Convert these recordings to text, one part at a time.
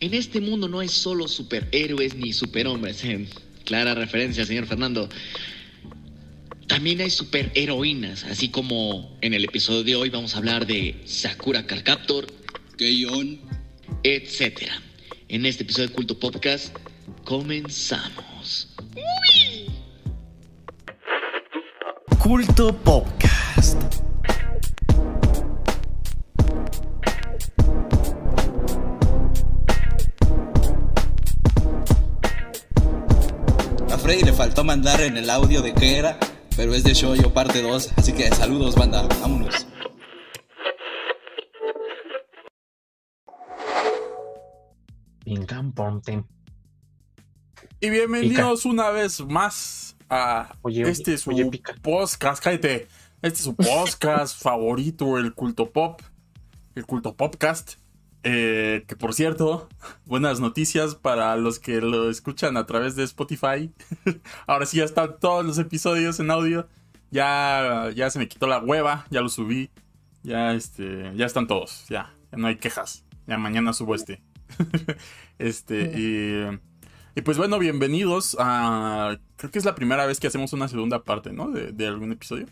En este mundo no hay solo superhéroes ni superhombres. Eh, clara referencia, señor Fernando. También hay superheroínas, así como en el episodio de hoy vamos a hablar de Sakura Carcaptor, Keion, etc. En este episodio de Culto Podcast comenzamos. Culto Podcast. Faltó mandar en el audio de qué era, pero es de Shoyo parte 2, así que saludos banda, vámonos. Y bienvenidos una vez más a Oye, oye, este su oye, podcast, cállate. Este es su podcast favorito, el culto pop, el culto popcast. Eh, que por cierto, buenas noticias para los que lo escuchan a través de Spotify. Ahora sí ya están todos los episodios en audio. Ya, ya se me quitó la hueva, ya lo subí. Ya este, ya están todos, ya, ya no hay quejas. Ya mañana subo este. este y y pues bueno, bienvenidos a. Creo que es la primera vez que hacemos una segunda parte, ¿no? De, de algún episodio.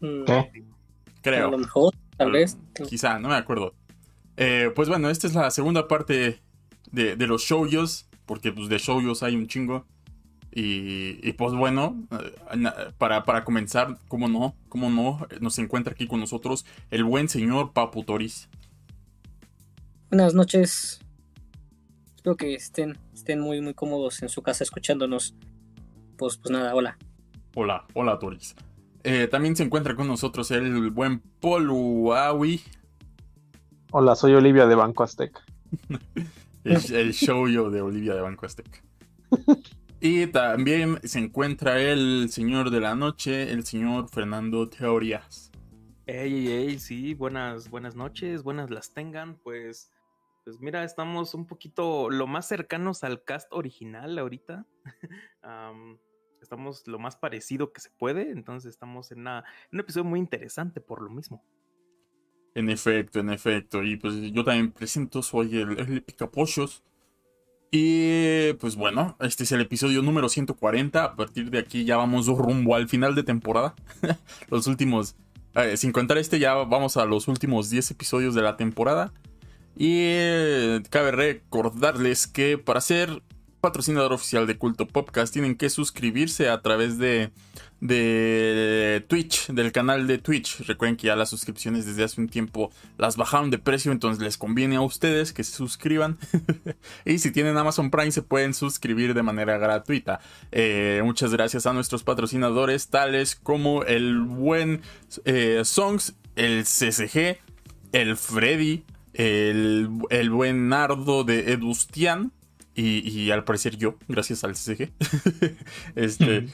¿Qué? A Creo. lo mejor, tal vez. Quizá, no me acuerdo. Eh, pues bueno, esta es la segunda parte de, de los showyos. Porque pues de showyos hay un chingo. Y, y, pues bueno, eh, para, para comenzar, ¿cómo no? ¿Cómo no? Nos encuentra aquí con nosotros el buen señor Papu Toris. Buenas noches. Espero que estén, estén muy, muy cómodos en su casa escuchándonos. Pues, pues nada, hola. Hola, hola Toris. Eh, también se encuentra con nosotros el buen Awi. Hola, soy Olivia de Banco Azteca. el, el showyo de Olivia de Banco Azteca. Y también se encuentra el señor de la noche, el señor Fernando Teorías. Ey, ey, ey, sí, buenas, buenas noches, buenas las tengan, pues, pues mira, estamos un poquito lo más cercanos al cast original ahorita. estamos lo más parecido que se puede, entonces estamos en, un episodio muy interesante por lo mismo. En efecto, en efecto. Y pues yo también presento, soy el, el Picapochos. Y pues bueno, este es el episodio número 140. A partir de aquí ya vamos rumbo al final de temporada. los últimos, eh, sin contar este, ya vamos a los últimos 10 episodios de la temporada. Y cabe recordarles que para ser patrocinador oficial de Culto Podcast tienen que suscribirse a través de, Twitch, del canal de Twitch. Recuerden que ya las suscripciones desde hace un tiempo las bajaron de precio, entonces les conviene a ustedes que se suscriban. y si tienen Amazon Prime se pueden suscribir de manera gratuita. Eh, muchas gracias a nuestros patrocinadores tales como el buen eh, Songs, el CCG, el Freddy, el, el buen Nardo de Edustian. Y, y al parecer yo, gracias al CCG. este,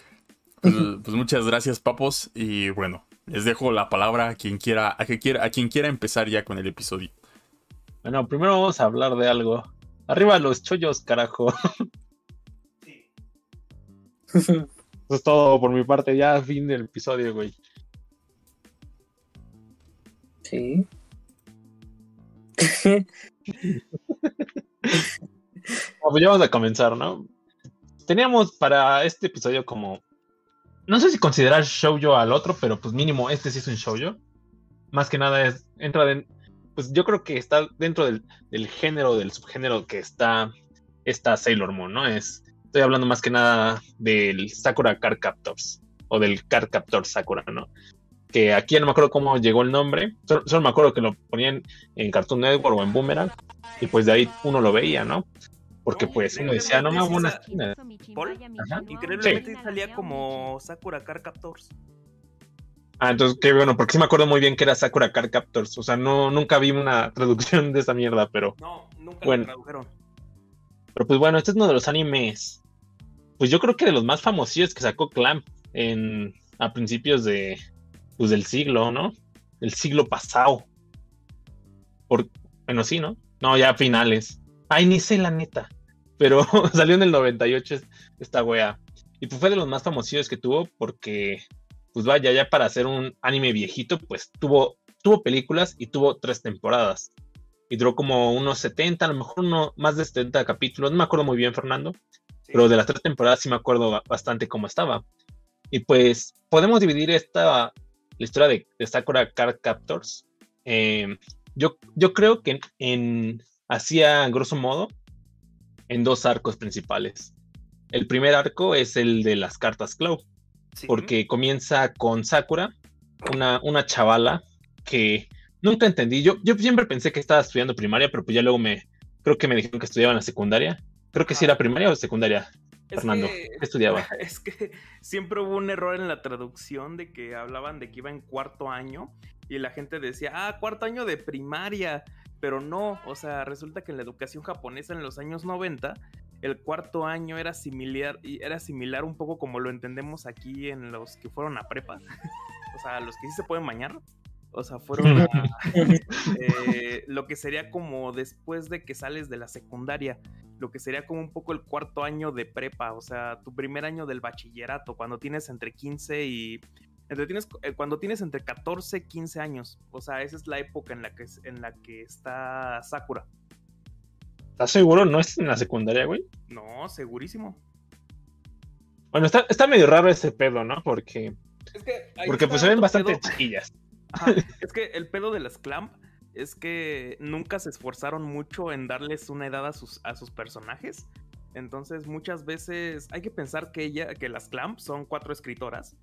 pues, pues muchas gracias, papos. Y bueno, les dejo la palabra a quien quiera, a quien quiera, a quien quiera empezar ya con el episodio. Bueno, primero vamos a hablar de algo. Arriba los chollos, carajo. Eso es todo por mi parte. Ya fin del episodio, güey. Sí. Pues ya vamos a comenzar, ¿no? Teníamos para este episodio como. No sé si considerar shoujo al otro, pero pues mínimo este sí es un shoujo. Más que nada es. Entra de. Pues yo creo que está dentro del, del género, del subgénero que está. Esta Sailor Moon, ¿no? Es. Estoy hablando más que nada del Sakura Card Captors. O del Card Captor Sakura, ¿no? Que aquí ya no me acuerdo cómo llegó el nombre. Solo, solo me acuerdo que lo ponían en Cartoon Network o en Boomerang. Y pues de ahí uno lo veía, ¿no? Porque pues uno decía, no me hago una esquina. Increíblemente salía como Sakura Car Captors. Ah, entonces qué bueno, porque sí me acuerdo muy bien que era Sakura Card Captors. O sea, no, nunca vi una traducción de esa mierda, pero, No, nunca Bueno. lo tradujeron. pero pues bueno, este es uno de los animes. Pues yo creo que de los más famosillos que sacó Clamp en, a principios de, pues del siglo, ¿no? El siglo pasado. Por, bueno, sí, ¿no? No, ya finales. Ay, ni sé la neta. Pero salió en el 98 es- esta wea. Y pues fue de los más famosillos que tuvo porque, pues vaya, ya para hacer un anime viejito, pues tuvo, tuvo películas y tuvo tres temporadas. y duró como unos 70, a lo mejor uno, más de 70 capítulos, no me acuerdo muy bien, Fernando, pero de las tres temporadas sí me acuerdo bastante cómo estaba. Y pues podemos dividir esta, la historia de, Sakura Card Captors. Eh, yo, yo creo que en, hacía, grosso modo, en dos arcos principales. El primer arco es el de las cartas Clow, porque comienza con Sakura, una, una chavala que nunca entendí. Yo, yo siempre pensé que estaba estudiando primaria, pero pues ya luego me, creo que me dijeron que estudiaba en la secundaria. Creo que sí era primaria o secundaria. Fernando, ¿qué estudiaba? Es que siempre hubo un error en la traducción de que hablaban de que iba en cuarto año y la gente decía, ah, cuarto año de primaria, pero no, o sea, resulta que en la educación japonesa en los años 90 el cuarto año era similar, era similar un poco como lo entendemos aquí en los que fueron a prepa. o sea, los que sí se pueden bañar. O sea, fueron a, eh, lo que sería como después de que sales de la secundaria, lo que sería como un poco el cuarto año de prepa, o sea, tu primer año del bachillerato, cuando tienes entre 15 y... Entre tienes, eh, cuando tienes entre 14 y 15 años, o sea, esa es la época en la que, en la que está Sakura. ¿Estás seguro? ¿No es en la secundaria, güey? No, segurísimo. Bueno, está, está medio raro ese pedo, ¿no? Porque... porque pues se ven bastante chiquillas. Es que el pedo de las Clamp es que nunca se esforzaron mucho en darles una edad a sus, a sus personajes. Entonces, muchas veces hay que pensar que ella, que las Clamp son cuatro escritoras.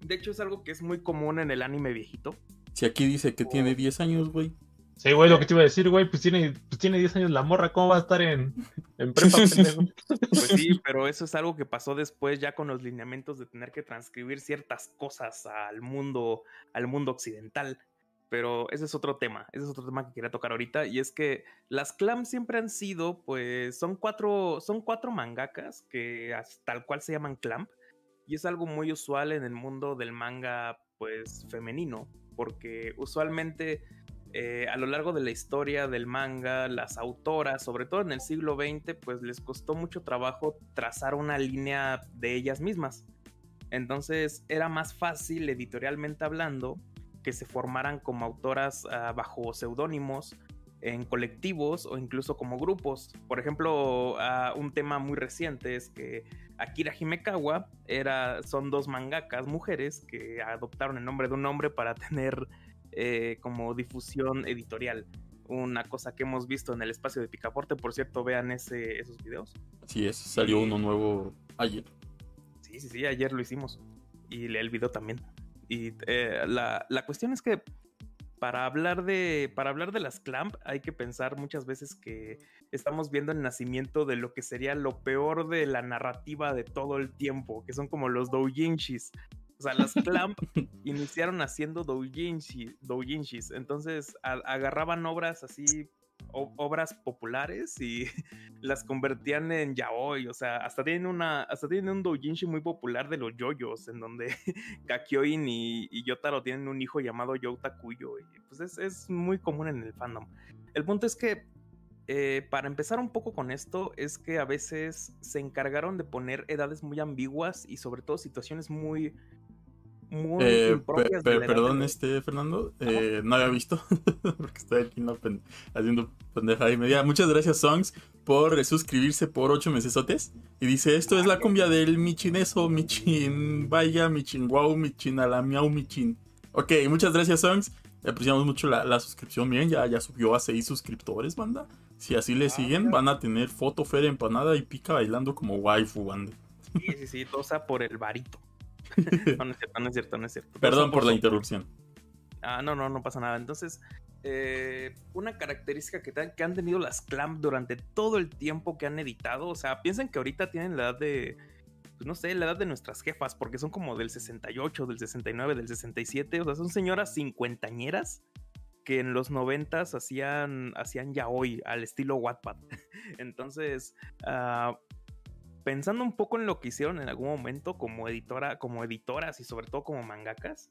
De hecho, es algo que es muy común en el anime viejito. Si aquí dice que tiene 10 años, güey. Sí, güey, lo que te iba a decir, güey, pues tiene, pues tiene 10 años la morra, ¿cómo va a estar en, en prepa, Pues sí, pero eso es algo que pasó después ya con los lineamientos de tener que transcribir ciertas cosas al mundo, al mundo occidental. Pero ese es otro tema, ese es otro tema que quería tocar ahorita, y es que las clams siempre han sido, pues, son cuatro, son cuatro mangakas que tal cual se llaman clamp, y es algo muy usual en el mundo del manga, pues, femenino, porque usualmente eh, a lo largo de la historia del manga, las autoras, sobre todo en el siglo XX, pues les costó mucho trabajo trazar una línea de ellas mismas. Entonces era más fácil, editorialmente hablando, que se formaran como autoras ah, bajo seudónimos, en colectivos o incluso como grupos. Por ejemplo, ah, un tema muy reciente es que Akira Himekawa era, son dos mangakas mujeres que adoptaron el nombre de un hombre para tener eh, como difusión editorial. Una cosa que hemos visto en el espacio de Picaporte, por cierto, vean ese, esos videos. Sí, es, salió uno nuevo ayer. Sí, sí, sí, ayer lo hicimos. Y el video también. Y eh, la, la, cuestión es que para hablar de para hablar de las clamp hay que pensar muchas veces que estamos viendo el nacimiento de lo que sería lo peor de la narrativa de todo el tiempo, que son como los doujinshis, o sea, las Clamp iniciaron haciendo doujinshis, entonces agarraban obras así, obras populares y las convertían en yaoi, o sea, hasta tienen una, hasta tienen un doujinshi muy popular de los yoyos, en donde Kakyoin y, y, Yotaro tienen un hijo llamado Yota Kuyo, y pues es, es, muy común en el fandom. El punto es que eh, para empezar un poco con esto, es que a veces se encargaron de poner edades muy ambiguas y sobre todo situaciones muy eh, perdón, este Fernando, eh, no había visto porque estoy aquí haciendo pendeja y media. Muchas gracias, Songs, por suscribirse por ocho mesesotes. Y dice: Esto es la cumbia del Michineso, Michin Vaya, Michin Wow, Michin Alamiau, Michin. Ok, muchas gracias, Songs. Apreciamos mucho la, suscripción. Miren, ya, ya subió a seis suscriptores, banda. Si así le ah, siguen, van a tener foto, Fer empanada y pica bailando como waifu, banda. Sí, sí, sí, tosa por el varito. no, no es cierto, no es cierto, no es cierto. Perdón por, la interrupción. Ah, no, no, no pasa nada. Entonces, eh, una característica que, que, han tenido las Clamp durante todo el tiempo que han editado, o sea, piensen que ahorita tienen la edad de, pues no sé, la edad de nuestras jefas, porque son como del 68, del 69, del 67, o sea, son señoras cincuentañeras que en los noventas hacían, hacían ya hoy al estilo Wattpad. Entonces, uh, pensando un poco en lo que hicieron en algún momento como editora, como editoras y sobre todo como mangakas,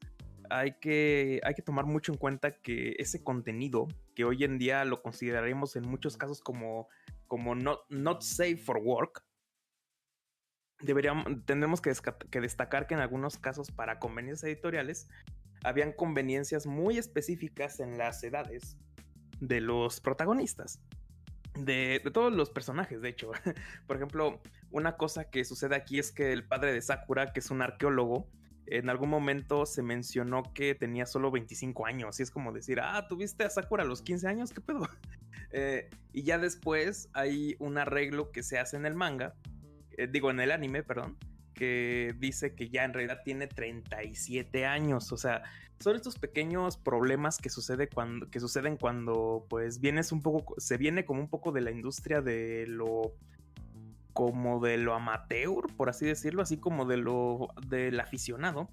hay que, hay que tomar mucho en cuenta que ese contenido, que hoy en día lo consideraremos en muchos casos como, como not, not safe for work, deberíamos, tendremos que, que destacar que en algunos casos para conveniencias editoriales habían conveniencias muy específicas en las edades de los protagonistas. De, todos los personajes, de hecho. Por ejemplo, una cosa que sucede aquí es que el padre de Sakura, que es un arqueólogo, en algún momento se mencionó que tenía solo 25 años. Y es como decir, ah, ¿tuviste a Sakura a los 15 años? ¿Qué pedo? Eh, y ya después hay un arreglo que se hace en el manga, eh, digo, en el anime, perdón, que dice que ya en realidad tiene 37 años. O sea, son estos pequeños problemas que, sucede cuando, que suceden cuando pues vienes un poco, se viene como un poco de la industria de lo como de lo amateur, por así decirlo, así como de lo del aficionado.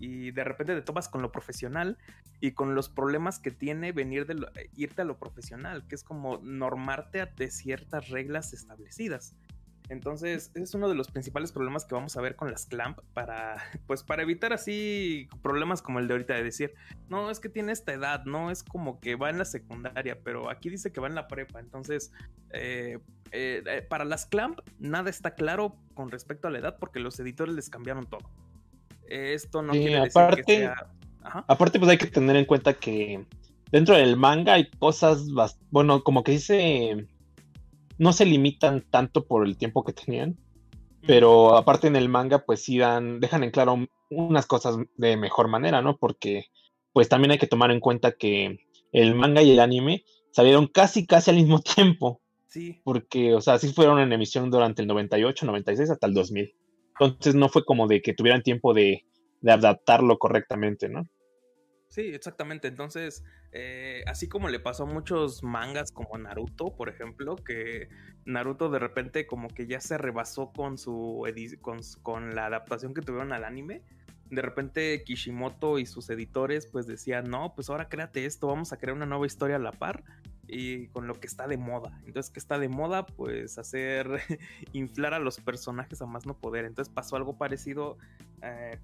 Y de repente te topas con lo profesional y con los problemas que tiene venir de irte a lo profesional, que es como normarte de ciertas reglas establecidas. Entonces, ese es uno de los principales problemas que vamos a ver con las clamp para, pues, para evitar así problemas como el de ahorita de decir, no, es que tiene esta edad, no es como que va en la secundaria, pero aquí dice que va en la prepa. Entonces, eh, eh, eh, para las clamp, nada está claro con respecto a la edad porque los editores les cambiaron todo. Esto no quiere decir que sea... Aparte, pues hay que tener en cuenta que dentro del manga hay cosas, bueno, como que dice no se limitan tanto por el tiempo que tenían, pero aparte en el manga, pues sí dan, dejan en claro unas cosas de mejor manera, ¿no? Porque pues también hay que tomar en cuenta que el manga y el anime salieron casi, casi al mismo tiempo. Sí. Porque, o sea, sí fueron en emisión durante el 98, 96 hasta el 2000. Entonces no fue como de que tuvieran tiempo de, de adaptarlo correctamente, ¿no? Sí, exactamente. Entonces, eh, así como le pasó a muchos mangas como Naruto, por ejemplo, que Naruto de repente como que ya se rebasó con su con, con la adaptación que tuvieron al anime. De repente Kishimoto y sus editores pues decían, no, pues ahora créate esto, vamos a crear una nueva historia a la par y con lo que está de moda. Entonces, que está de moda? Pues hacer inflar a los personajes a más no poder. Entonces pasó algo parecido eh,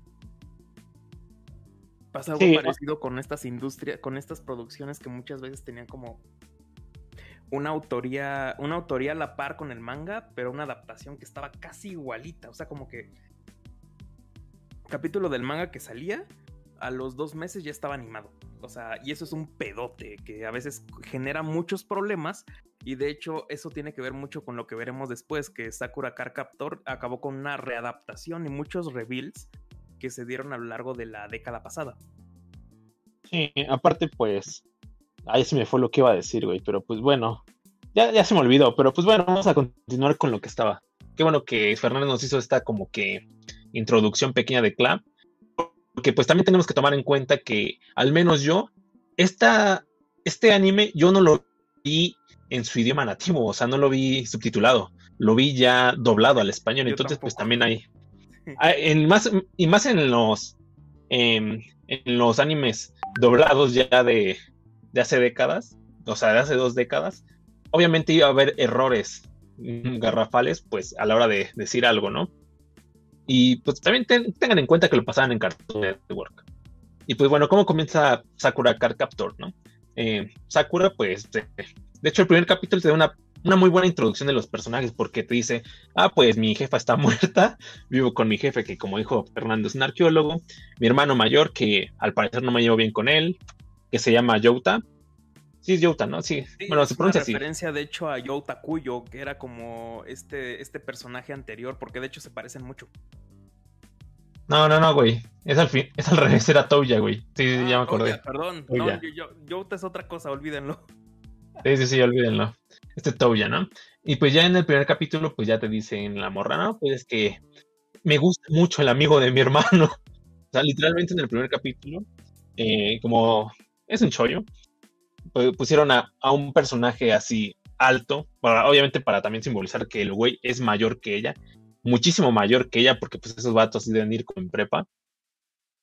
Pasa algo parecido con estas industrias, con estas producciones que muchas veces tenían como una autoría, una autoría a la par con el manga, pero una adaptación que estaba casi igualita. O sea, como que capítulo del manga que salía, a los dos meses ya estaba animado. O sea, y eso es un pedote que a veces genera muchos problemas. Y de hecho, eso tiene que ver mucho con lo que veremos después, que Sakura Car Captor acabó con una readaptación y muchos reveals que se dieron a lo largo de la década pasada. Sí, aparte, pues, ahí se me fue lo que iba a decir, güey, pero pues bueno, ya, ya se me olvidó, pero pues bueno, vamos a continuar con lo que estaba. Qué bueno que Fernando nos hizo esta como que introducción pequeña de Clamp, porque pues también tenemos que tomar en cuenta que al menos yo, esta, este anime yo no lo vi en su idioma nativo, o sea, no lo vi subtitulado, lo vi ya doblado al español, entonces pues también hay, en más, y más en los, em, en los animes doblados ya de, de hace décadas, o sea, de hace dos décadas, obviamente iba a haber errores garrafales, pues a la hora de decir algo, ¿no? Y pues también tengan en cuenta que lo pasaban en Cartoon Network. Y pues bueno, ¿cómo comienza Sakura Card Captor, no? Eh, Sakura, pues, de, hecho, el primer capítulo te da una una muy buena introducción de los personajes porque te dice, ah, pues mi jefa está muerta, vivo con mi jefe que como dijo Fernando es un arqueólogo, mi hermano mayor que al parecer no me llevo bien con él, que se llama Youta. Sí, es Youta, ¿no? Sí, bueno, se pronuncia así. referencia de hecho a Youta Kuyo, que era como este, este personaje anterior, porque de hecho se parecen mucho. No, no, no, güey. Es al, fin, es al revés, era Touya, güey. Sí, ya me ah, acordé. perdón, no, Youta es otra cosa, olvídenlo. Sí, sí, sí, olvídenlo este Touya, ¿no? Y pues ya en el primer capítulo, pues ya te dicen la morra, ¿no? Pues es que me gusta mucho el amigo de mi hermano. o sea, literalmente en el primer capítulo, eh, como es un chollo, pues pusieron a, un personaje así alto, para, obviamente para también simbolizar que el güey es mayor que ella, muchísimo mayor que ella, porque pues esos vatos deben ir con prepa,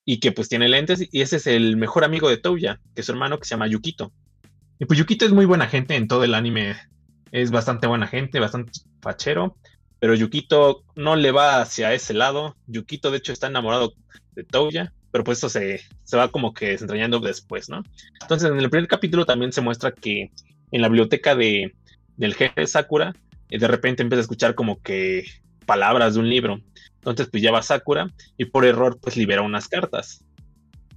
y que pues tiene lentes, y ese es el mejor amigo de Touya, que es su hermano que se llama Yukito. Y pues Yukito es muy buena gente en todo el anime es bastante buena gente, bastante fachero, pero Yukito no le va hacia ese lado. Yukito, de hecho, está enamorado de Touya, pero pues eso se, se va como que desentrañando después, ¿no? Entonces, en el primer capítulo también se muestra que en la biblioteca de, del jefe Sakura, eh, de repente empieza a escuchar como que palabras de un libro. Entonces, pues ya va Sakura y por error, pues libera unas cartas.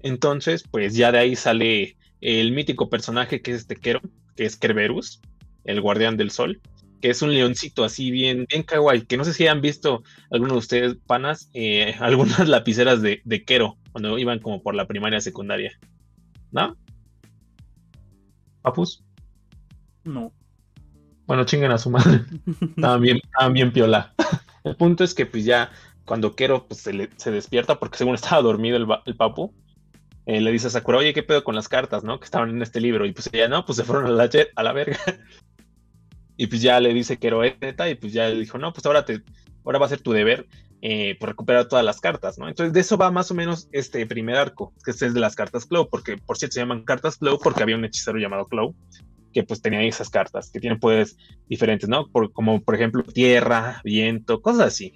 Entonces, pues ya de ahí sale el mítico personaje que es este Kero, que es Kerberus, el guardián del sol, que es un leoncito así bien, bien kawaii, que no sé si han visto algunos de ustedes, panas, eh, algunas lapiceras de, de Kero, cuando iban como por la primaria secundaria. ¿No? ¿Papus? No. Bueno, chinguen a su madre. Estaban bien, estaban bien piola. El punto es que pues ya cuando Kero pues, se, le- se despierta, porque según estaba dormido el, papu, eh, le dice a Sakura, oye, ¿qué pedo con las cartas, no? Que estaban en este libro. Y pues ella, no, pues se fueron a la, a la verga. Y pues ya le dice es neta, y pues ya le dijo, no, pues ahora, te, ahora va a ser tu deber eh, recuperar todas las cartas, ¿no? Entonces de eso va más o menos este primer arco, que es de las cartas Clow, porque por cierto se llaman cartas Clow porque había un hechicero llamado Clow que pues tenía esas cartas, que tienen poderes diferentes, ¿no? Por, como por ejemplo tierra, viento, cosas así.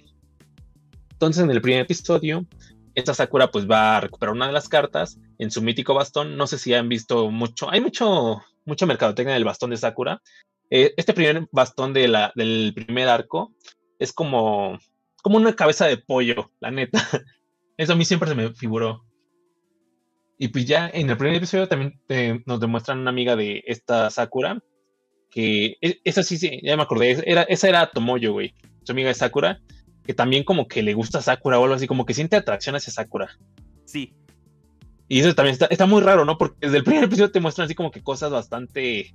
Entonces en el primer episodio, esta Sakura pues va a recuperar una de las cartas en su mítico bastón. No sé si han visto mucho, hay mucho, mucha mercadotecnia del bastón de Sakura. Eh, este primer bastón de la, del primer arco es como, como una cabeza de pollo, la neta. Eso a mí siempre se me figuró. Y pues ya en el primer episodio también eh, nos demuestran una amiga de esta Sakura, que e- esa sí, sí, ya me acordé, era, esa era Tomoyo, güey, su amiga de Sakura, que también como que le gusta Sakura o algo así, como que siente atracción hacia Sakura. Sí, Y eso también está, está muy raro, ¿no? Porque desde el primer episodio te muestran así como que cosas bastante,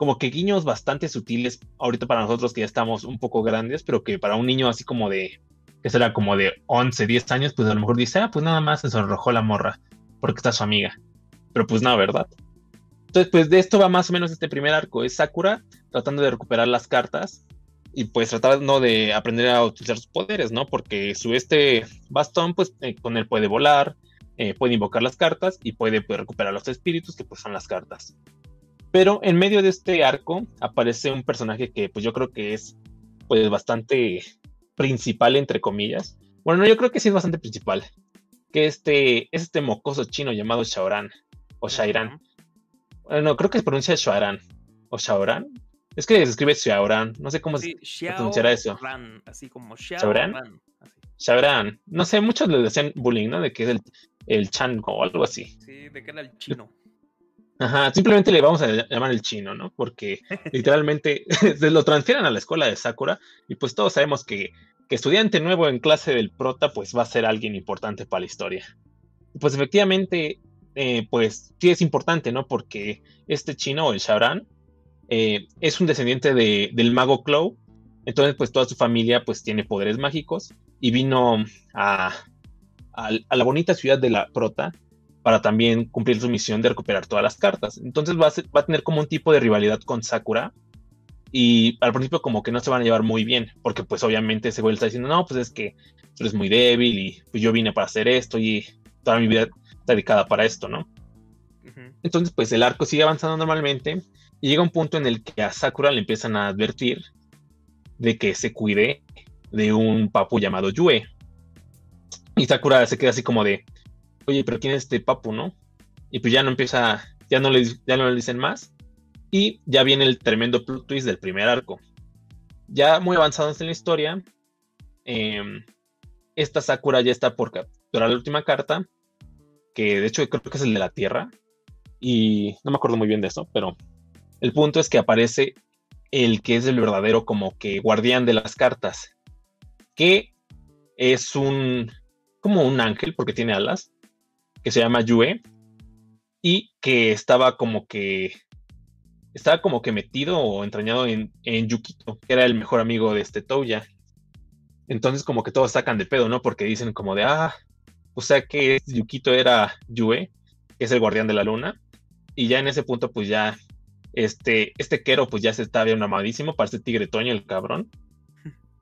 como que guiños bastante sutiles ahorita para nosotros que ya estamos un poco grandes, pero que para un niño así como de, que será como de 11, 10 años, pues a lo mejor dice, ah, pues nada más se sonrojó la morra, porque está su amiga. Pero pues no, ¿verdad? Entonces, pues de esto va más o menos este primer arco, es Sakura tratando de recuperar las cartas y pues tratando de aprender a utilizar sus poderes, ¿no? Porque su este bastón, pues eh, con él puede volar, eh, puede invocar las cartas y puede pues, recuperar los espíritus, que pues son las cartas. Pero en medio de este arco aparece un personaje que pues yo creo que es pues bastante principal entre comillas. Bueno, no, yo creo que sí es bastante principal. Que este es este mocoso chino llamado Shaoran o Shairan. Bueno, creo que se pronuncia Shaoran o Shaoran. Es que se escribe Shaoran, no sé cómo Sí, se pronunciará eso. Ran, así como ¿Shaoran? Ran, así. Shaoran. No sé, muchos le decían bullying, ¿no? De que es el, el Chan o algo así. Sí, de que era el chino. Ajá, simplemente le vamos a llamar el chino, ¿no? Porque literalmente se lo transfieren a la escuela de Sakura y pues todos sabemos que, que estudiante nuevo en clase del prota pues va a ser alguien importante para la historia. Pues efectivamente, eh, pues sí es importante, ¿no? Porque este chino, el Shaoran, eh, es un descendiente de- del mago Clow, entonces pues toda su familia pues tiene poderes mágicos y vino a, a- a la bonita ciudad de la prota para también cumplir su misión de recuperar todas las cartas. Entonces va a, ser- va a tener como un tipo de rivalidad con Sakura. Y al principio como que no se van a llevar muy bien, porque pues obviamente ese güey está diciendo, no, pues es que tú eres muy débil y pues yo vine para hacer esto y toda mi vida está dedicada para esto, ¿no? Entonces pues el arco sigue avanzando normalmente y llega un punto en el que a Sakura le empiezan a advertir de que se cuide de un papu llamado Yue. Y Sakura se queda así como de, oye, pero ¿quién es este papu, no? Y pues ya no empieza, ya no le, ya no le dicen más. Y ya viene el tremendo plot twist del primer arco. Ya muy avanzados en la historia, em, esta Sakura ya está por capturar la última carta, que de hecho creo que es el de la Tierra. Y no me acuerdo muy bien de eso, pero el punto es que aparece el que es el verdadero como que guardián de las cartas, que es un como un ángel porque tiene alas, que se llama Yue y que estaba como que estaba como que metido o entrañado en, en Yukito, que era el mejor amigo de este Touya. Entonces como que todos sacan de pedo, ¿no? Porque dicen como de, ah, o sea que Yukito era Yue, que es el guardián de la luna. Y ya en ese punto pues ya este, este Kero pues ya se está bien amadísimo, parece tigre toño el cabrón.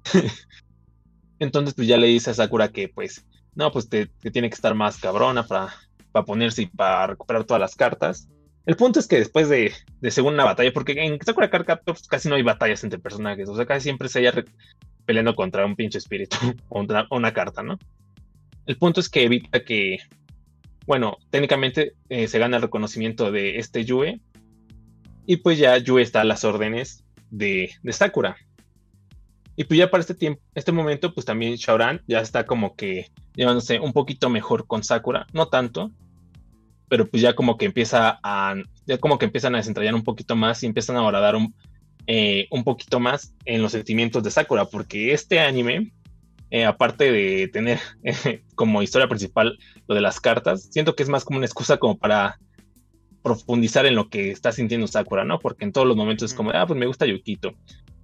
Entonces pues ya le dice a Sakura que pues no, pues te, tiene que estar más cabrona para, para ponerse y para recuperar todas las cartas. El punto es que después de, de segunda batalla, porque en Sakura Card pues, casi no hay batallas entre personajes, o sea, casi siempre se re- peleando contra un pinche espíritu o una, una carta, ¿no? El punto es que evita que, bueno, técnicamente eh, se gana el reconocimiento de este Yue, y pues ya Yue está a las órdenes de, de Sakura. Y pues ya para este tiempo, este momento, pues también Shaoran ya está como que llevándose un poquito mejor con Sakura, no tanto, pero pues ya como que empieza a ya como que empiezan a desentrañar un poquito más y empiezan a abordar un, eh, un poquito más en los sentimientos de Sakura, porque este anime, eh, aparte de tener como historia principal lo de las cartas, siento que es más como una excusa como para profundizar en lo que está sintiendo Sakura, ¿no? Porque en todos los momentos es como, ah, pues me gusta Yukito.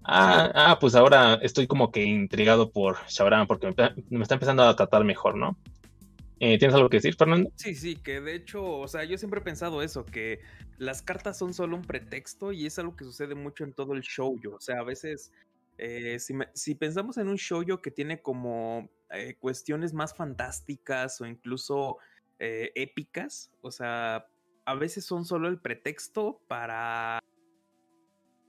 Ah, ah, pues ahora estoy como que intrigado por Shaoran porque me, está empezando a tratar mejor, ¿no? Eh, ¿Tienes algo que decir, Fernando? Sí, sí, que de hecho, o sea, yo siempre he pensado eso, que las cartas son solo un pretexto y es algo que sucede mucho en todo el show. O sea, a veces, eh, si, pensamos en un show que tiene como eh, cuestiones más fantásticas o incluso épicas, o sea, a veces son solo el pretexto para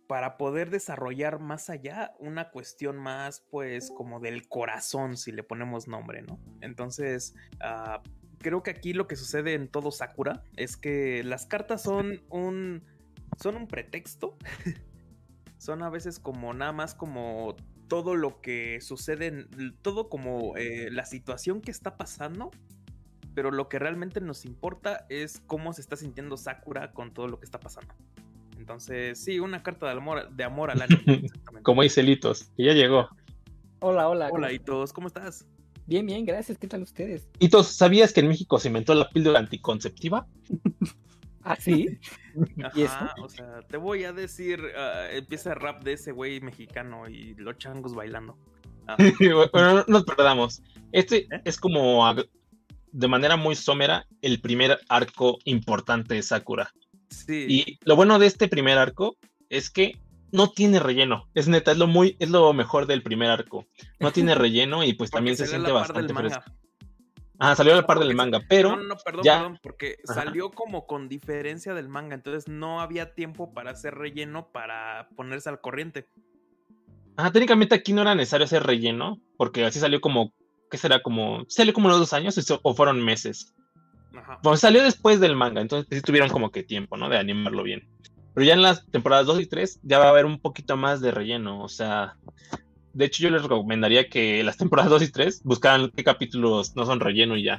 para poder desarrollar más allá una cuestión más pues como del corazón si le ponemos nombre, ¿no? Entonces, ah, creo que aquí lo que sucede en todo Sakura es que las cartas son un son un pretexto. son a veces como nada más como todo lo que sucede, todo como eh, la situación que está pasando, pero lo que realmente nos importa es cómo se está sintiendo Sakura con todo lo que está pasando. Entonces, sí, una carta de amor, de amor al anime. Como dice Litos, que ya llegó. Hola, hola. Hola, Hitos, ¿cómo estás? Bien, bien, gracias. ¿Qué tal ustedes? Hitos, ¿sabías que en México se inventó la píldora anticonceptiva? ¿Ah, sí? Ajá, o sea, te voy a decir, uh, empieza el rap de ese güey mexicano y los changos bailando. bueno, no nos perdamos. Este ¿Eh? es como, de manera muy somera, el primer arco importante de Sakura. Y lo bueno de este primer arco es que no tiene relleno. Es neta, es lo muy, es lo mejor del primer arco. No tiene relleno y pues también se siente bastante fresco. Ah, salió a la par del manga, pero. No, no, perdón, perdón, porque salió como con diferencia del manga, entonces no había tiempo para hacer relleno para ponerse al corriente. Ah, técnicamente aquí no era necesario hacer relleno, porque así salió como, ¿qué será? Como, salió como unos dos años o fueron meses. Pues salió después del manga, entonces sí tuvieron como que tiempo, ¿no? De animarlo bien. Pero ya en las temporadas 2 y 3 ya va a haber un poquito más de relleno, o sea, de hecho yo les recomendaría que las temporadas 2 y 3 buscaran qué capítulos no son relleno y ya.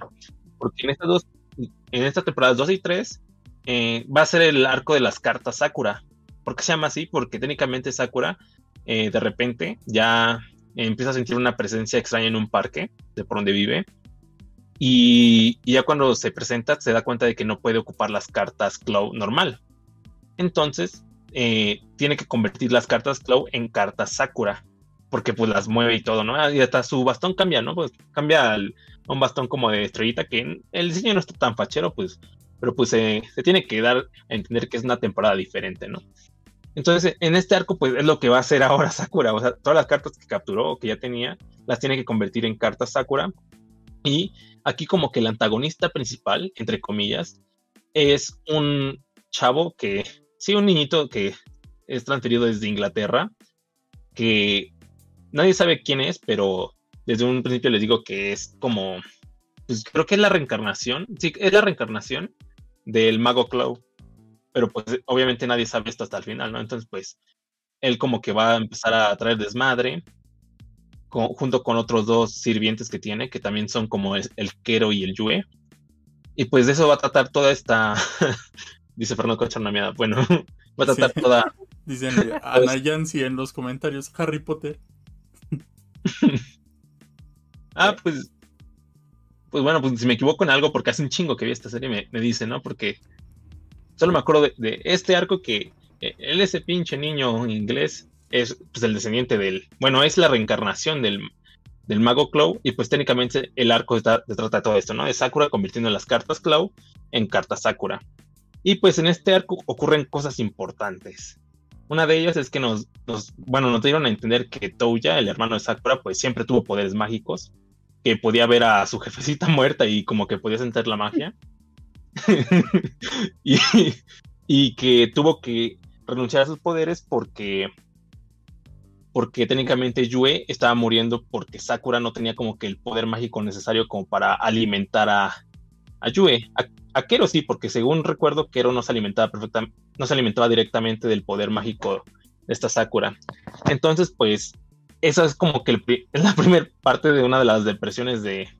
Porque en estas dos, en estas temporadas 2 y 3 eh, va a ser el arco de las cartas Sakura. ¿Por qué se llama así? Porque técnicamente Sakura eh, de repente ya empieza a sentir una presencia extraña en un parque de por donde vive y, ya cuando se presenta se da cuenta de que no puede ocupar las cartas Claw normal. Entonces eh, tiene que convertir las cartas Claw en cartas Sakura. Porque pues las mueve y todo, ¿no? Y hasta su bastón cambia, ¿no? Pues cambia a un bastón como de estrellita que el diseño no está tan fachero, pues. Pero pues se tiene que dar a entender que es una temporada diferente, ¿no? Entonces, en este arco, pues es lo que va a hacer ahora Sakura. O sea, todas las cartas que capturó o que ya tenía, las tiene que convertir en cartas Sakura. Y Aquí como que el antagonista principal, entre comillas, es un chavo que, sí, un niñito que es transferido desde Inglaterra, que nadie sabe quién es, pero desde un principio les digo que es como, pues creo que es la reencarnación, sí, es la reencarnación del mago Claw, pero pues obviamente nadie sabe esto hasta el final, ¿no? Entonces pues él como que va a empezar a traer desmadre, junto con otros dos sirvientes que tiene, que también son como el, el Kero y el Yue. Y pues de eso va a tratar toda esta. Dice Fernando Cocharnamiada. Bueno, va a tratar toda. Dicen Ana Yancy en los comentarios: Harry Potter. ah, pues. Pues bueno, pues si me equivoco en algo, porque hace un chingo que vi esta serie, me, me dice, ¿no? Porque solo me acuerdo de, de, este arco que eh, él, ese pinche niño inglés, es pues, el descendiente del, bueno, es la reencarnación del, del mago Clow y pues técnicamente el arco está, trata de todo esto, ¿no? De Sakura convirtiendo las cartas Clow en cartas Sakura. Y pues en este arco ocurren cosas importantes. Una de ellas es que nos, nos, bueno, nos dieron a entender que Touya, el hermano de Sakura, pues siempre tuvo poderes mágicos, que podía ver a su jefecita muerta y como que podía sentir la magia. y, y que tuvo que renunciar a sus poderes porque porque técnicamente Yue estaba muriendo porque Sakura no tenía como que el poder mágico necesario como para alimentar a, a Yue. A, Kero sí, porque según recuerdo, Kero no se alimentaba perfectamente, no se alimentaba directamente del poder mágico de esta Sakura. Entonces, pues, esa es como que es la primera parte de una de las depresiones de,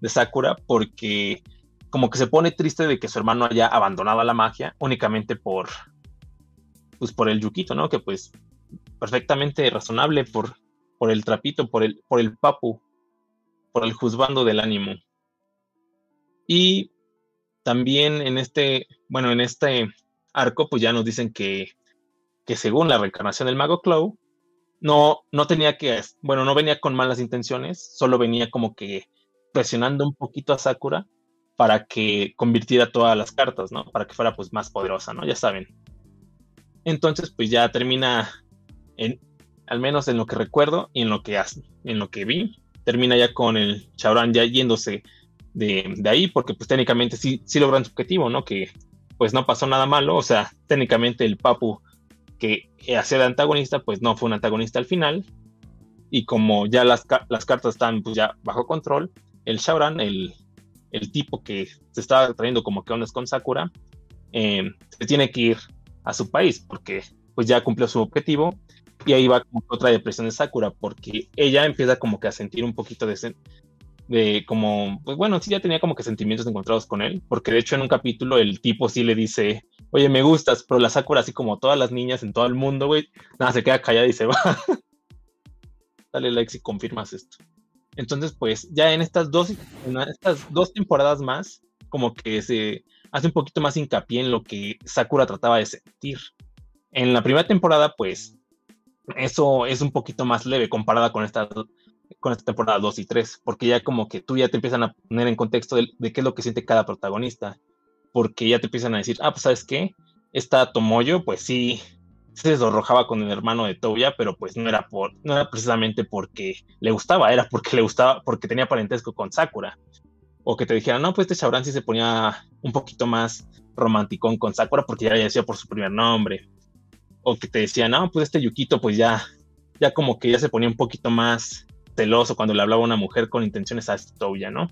de Sakura, porque como que se pone triste de que su hermano haya abandonado la magia únicamente por, pues por el Yukito, ¿no? Que pues perfectamente razonable por, por el trapito, por el, por el papu, por el juzgando del ánimo. Y también en este, bueno, en este arco, pues ya nos dicen que, que según la reencarnación del mago Clow, no, no tenía que, bueno, no venía con malas intenciones, solo venía como que presionando un poquito a Sakura para que convirtiera todas las cartas, ¿no? Para que fuera pues más poderosa, ¿no? Ya saben. Entonces, pues ya termina al menos en lo que recuerdo y en lo que en lo que vi, termina ya con el Chaurán ya yéndose de, de, ahí, porque pues técnicamente sí, sí logran su objetivo, ¿no? Que pues no pasó nada malo, o sea, técnicamente el Papu que hacía de antagonista, pues no fue un antagonista al final, y como ya las, las cartas están pues ya bajo control, el Shaoran, el, el tipo que se estaba trayendo como que ondas con Sakura, eh, se tiene que ir a su país porque pues ya cumplió su objetivo y ahí va como otra depresión de Sakura porque ella empieza como que a sentir un poquito de, de como, pues bueno, sí ya tenía como que sentimientos encontrados con él, porque de hecho en un capítulo el tipo sí le dice, oye, me gustas, pero la Sakura así como todas las niñas en todo el mundo, güey, nada, se queda callada y se va. Dale like si confirmas esto. Entonces, pues ya en estas dos, en estas dos temporadas más, como que se hace un poquito más hincapié en lo que Sakura trataba de sentir. En la primera temporada, pues, eso es un poquito más leve comparada con esta, con esta temporada 2 y 3, porque ya como que tú ya te empiezan a poner en contexto de, qué es lo que siente cada protagonista, porque ya te empiezan a decir, ah, pues sabes qué, esta Tomoyo, pues sí, se desarrojaba con el hermano de Toya, pero pues no era por, no era precisamente porque le gustaba, era porque le gustaba, porque tenía parentesco con Sakura. O que te dijeran, no, pues este Shaoran sí se ponía un poquito más romanticón con Sakura porque ya le decía por su primer nombre. O que te decían, no, pues este Yukito, pues ya, ya como que ya se ponía un poquito más celoso cuando le hablaba a una mujer con intenciones a Toya, ¿no?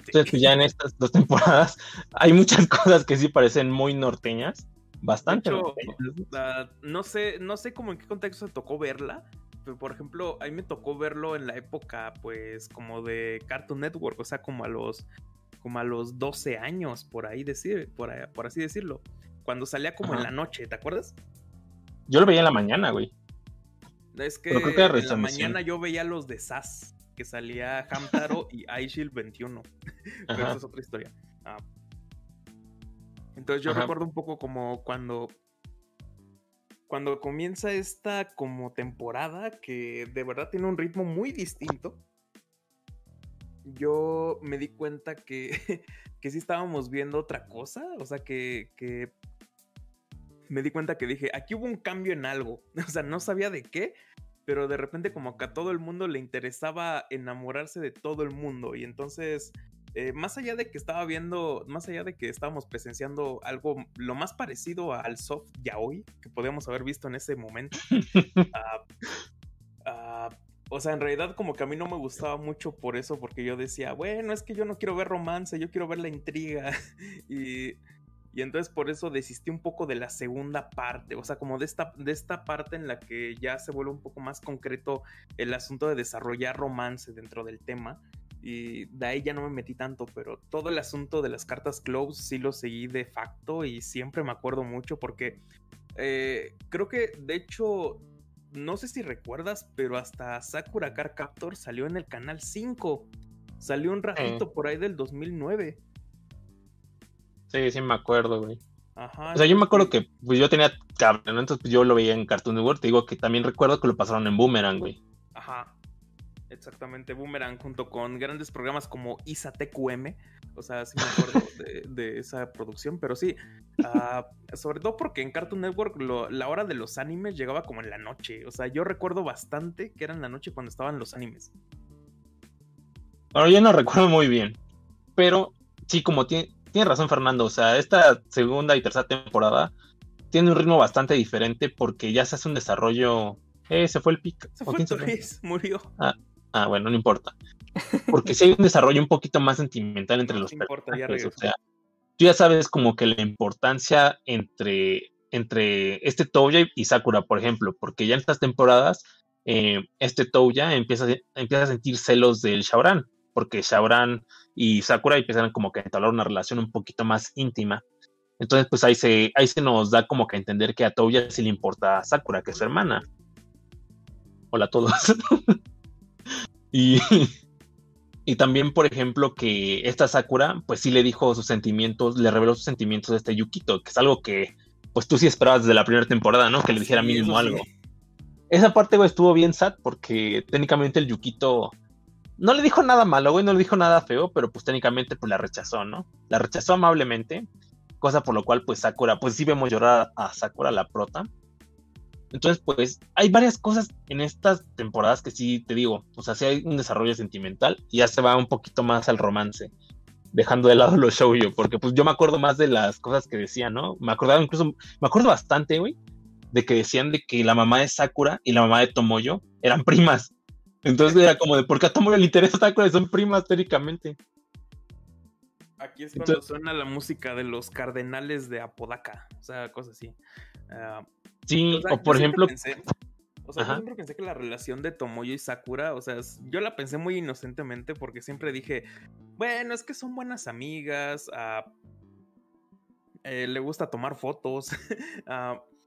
Entonces, pues ya en estas dos temporadas hay muchas cosas que sí parecen muy norteñas bastante. Hecho, uh, no sé, no sé cómo en qué contexto se tocó verla. Pero por ejemplo, a mí me tocó verlo en la época, pues, como de Cartoon Network, o sea, como a los, como a los 12 años, por ahí decir, por, por así decirlo. Cuando salía como Ajá. en la noche, ¿te acuerdas? Yo lo veía en la mañana, güey. Es que, que en la mañana yo veía los de SAS, que salía Hamtaro y iShield 21. Pero esa es otra historia. Ah, entonces yo Ajá. recuerdo un poco como cuando cuando comienza esta como temporada que de verdad tiene un ritmo muy distinto. Yo me di cuenta que, que sí estábamos viendo otra cosa, o sea que, que me di cuenta que dije, aquí hubo un cambio en algo, o sea, no sabía de qué, pero de repente como que a todo el mundo le interesaba enamorarse de todo el mundo y entonces eh, más allá de que estaba viendo, más allá de que estábamos presenciando algo lo más parecido al soft yaoi que podíamos haber visto en ese momento. uh, uh, o sea, en realidad como que a mí no me gustaba mucho por eso, porque yo decía, bueno, es que yo no quiero ver romance, yo quiero ver la intriga. y, y entonces por eso desistí un poco de la segunda parte, o sea, como de esta, de esta parte en la que ya se vuelve un poco más concreto el asunto de desarrollar romance dentro del tema y de ahí ya no me metí tanto, pero todo el asunto de las cartas close sí lo seguí de facto y siempre me acuerdo mucho porque eh, creo que de hecho, no sé si recuerdas, pero hasta Sakura Car Captor salió en el canal 5. Salió un ratito eh. por ahí del 2009. Sí, sí me acuerdo, güey. Ajá, o sea, yo me acuerdo que pues, yo tenía cable, ¿no? Entonces pues, yo lo veía en Cartoon Network. Te digo que también recuerdo que lo pasaron en Boomerang, güey. Ajá. Exactamente, Boomerang junto con grandes programas como ISA TQM. O sea, sí me acuerdo de, de esa producción, pero sí, uh, sobre todo porque en Cartoon Network lo, la hora de los animes llegaba como en la noche. O sea, yo recuerdo bastante que era en la noche cuando estaban los animes. Ahora yo no recuerdo muy bien, pero sí, como tiene, tiene razón Fernando, o sea, esta segunda y tercera temporada tiene un ritmo bastante diferente porque ya se hace un desarrollo. Eh, se fue el pic. Se fue el murió. Ah, Ah, bueno, no importa. Porque si hay un desarrollo un poquito más sentimental entre no los importa, personajes. o sea, tú ya sabes como que la importancia entre, entre este Touya y Sakura, por ejemplo, porque ya en estas temporadas, eh, este Touya empieza, empieza a sentir celos del Shaoran, porque Shaoran y Sakura empiezan como que a entablar una relación un poquito más íntima. Entonces, pues ahí se, ahí se nos da como que entender que a Touya sí le importa a Sakura, que es su hermana. Hola a todos. y, y también, por ejemplo, que esta Sakura, pues sí le dijo sus sentimientos, le reveló sus sentimientos a este Yukito, que es algo que, pues tú sí esperabas desde la primera temporada, ¿no? Que le dijera mínimo algo. Esa parte, güey, estuvo bien sad porque técnicamente el Yukito no le dijo nada malo, güey, no le dijo nada feo, pero pues técnicamente pues la rechazó, ¿no? La rechazó amablemente cosa por lo cual pues Sakura, pues sí vemos llorar a Sakura la prota. Entonces pues hay varias cosas en estas temporadas que sí te digo, o sea, sí hay un desarrollo sentimental y ya se va un poquito más al romance, dejando de lado los shoujo, porque pues yo me acuerdo más de las cosas que decían, ¿no? Me acordaba incluso, me acuerdo bastante, güey, de que decían de que la mamá de Sakura y la mamá de Tomoyo eran primas. Entonces era como de, ¿por qué a Tomoyo le interesa Sakura son primas técnicamente? Aquí es cuando suena la música de los cardenales de Apodaca, o sea, cosas así. Ah, sí, o, por ejemplo... o sea, yo siempre pensé que la relación de Tomoyo y Sakura, o sea, yo la pensé muy inocentemente porque siempre dije, bueno, es que son buenas amigas, uh, le gusta tomar fotos. uh,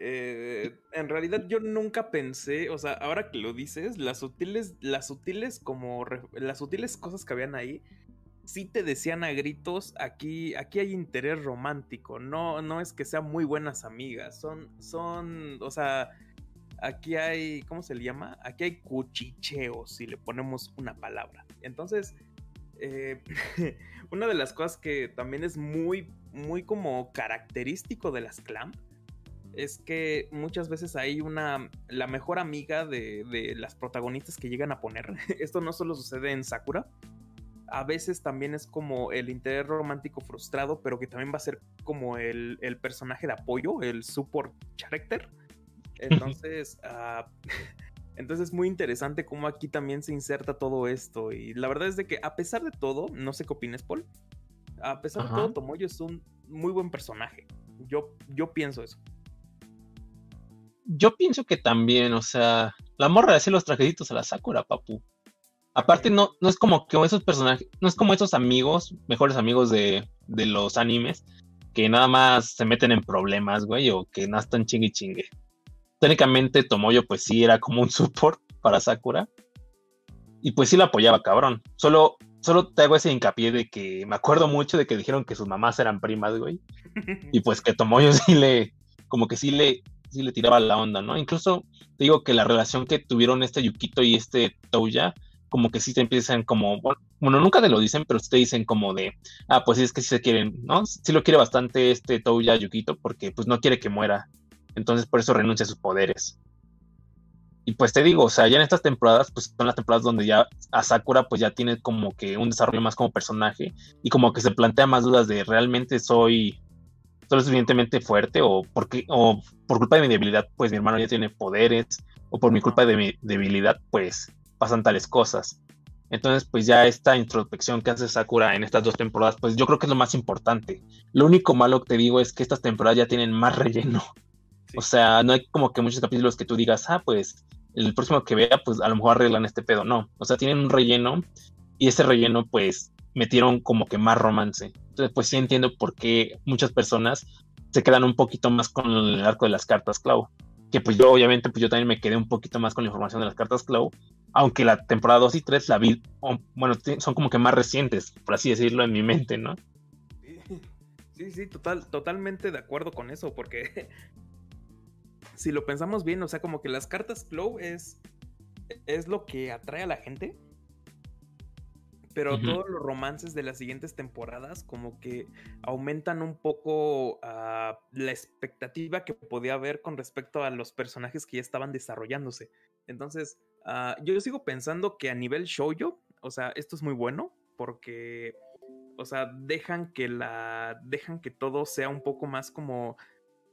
eh, en realidad yo nunca pensé, o sea, ahora que lo dices, las sutiles, las sutiles como las sutiles cosas que habían ahí, sí te decían a gritos, aquí, aquí hay interés romántico, no, no es que sean muy buenas amigas, son, son, o sea, aquí hay, ¿cómo se le llama? Aquí hay cuchicheos, si le ponemos una palabra. Entonces, eh, una de las cosas que también es muy, muy como característico de las clamp es que muchas veces hay una, la mejor amiga de, de las protagonistas que llegan a poner. Esto no solo sucede en Sakura, a veces también es como el interés romántico frustrado, pero que también va a ser como el, personaje de apoyo, el support character. Entonces, uh, entonces es muy interesante cómo aquí también se inserta todo esto. Y la verdad es de que a pesar de todo, no sé qué opinas, Paul. A pesar de todo, Tomoyo es un muy buen personaje. Yo, yo pienso eso. Yo pienso que también, o sea, la morra hace los trajecitos a la Sakura, papu. Aparte, no, no es como que esos personajes, no es como esos amigos, mejores amigos de, de los animes, que nada más se meten en problemas, güey, o que no están chingue chingue. Técnicamente Tomoyo, pues sí, era como un support para Sakura. Y pues sí la apoyaba, cabrón. Solo, solo te hago ese hincapié de que me acuerdo mucho de que dijeron que sus mamás eran primas, güey. Y pues que Tomoyo sí le, como que sí le, sí le tiraba la onda, ¿no? Incluso te digo que la relación que tuvieron este Yukito y este Touya como que sí te empiezan como, bueno, nunca te lo dicen, pero te dicen como de, ah, pues es que sí se quieren, ¿no? Sí lo quiere bastante este Touya Yukito porque pues no quiere que muera, entonces por eso renuncia a sus poderes. Y pues te digo, o sea, ya en estas temporadas, pues son las temporadas donde ya a Sakura pues ya tiene como que un desarrollo más como personaje y como que se plantea más dudas de realmente soy, soy suficientemente fuerte o, porque, o por culpa de mi debilidad pues mi hermano ya tiene poderes o por mi culpa de mi debilidad pues pasan tales cosas. Entonces, pues ya esta introspección que hace Sakura en estas dos temporadas, pues yo creo que es lo más importante. Lo único malo que te digo es que estas temporadas ya tienen más relleno. O sea, no hay como que muchos capítulos que tú digas, ah, pues el próximo que vea, pues a lo mejor arreglan este pedo. No, o sea, tienen un relleno y ese relleno, pues metieron como que más romance. Entonces, pues sí entiendo por qué muchas personas se quedan un poquito más con el arco de las cartas Clau. Que pues yo, obviamente, pues yo también me quedé un poquito más con la información de las cartas Clau aunque la temporada 2 y 3 la vi, bueno, son como que más recientes, por así decirlo, en mi mente, ¿no? Sí, sí, total, totalmente de acuerdo con eso, porque si lo pensamos bien, o sea, como que las cartas Flow es, es lo que atrae a la gente. Pero todos los romances de las siguientes temporadas como que aumentan un poco ah, la expectativa que podía haber con respecto a los personajes que ya estaban desarrollándose. Entonces, uh, yo sigo pensando que a nivel shoujo, o sea, esto es muy bueno porque, o sea, dejan que la, dejan que todo sea un poco más como,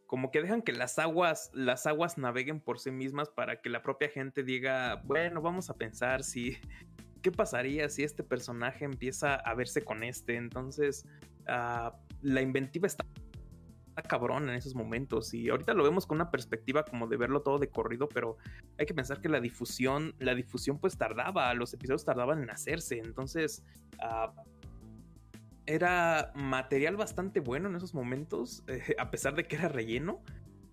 como que dejan que las aguas, las aguas naveguen por sí mismas para que la propia gente diga, bueno, vamos a pensar si, ¿qué pasaría si este personaje empieza a verse con este? Entonces, uh, la inventiva está cabrón en esos momentos y ahorita lo vemos con una perspectiva como de verlo todo de corrido, pero hay que pensar que la difusión, la difusión pues tardaba, los episodios tardaban en hacerse, entonces uh, era material bastante bueno en esos momentos, a pesar de que era relleno,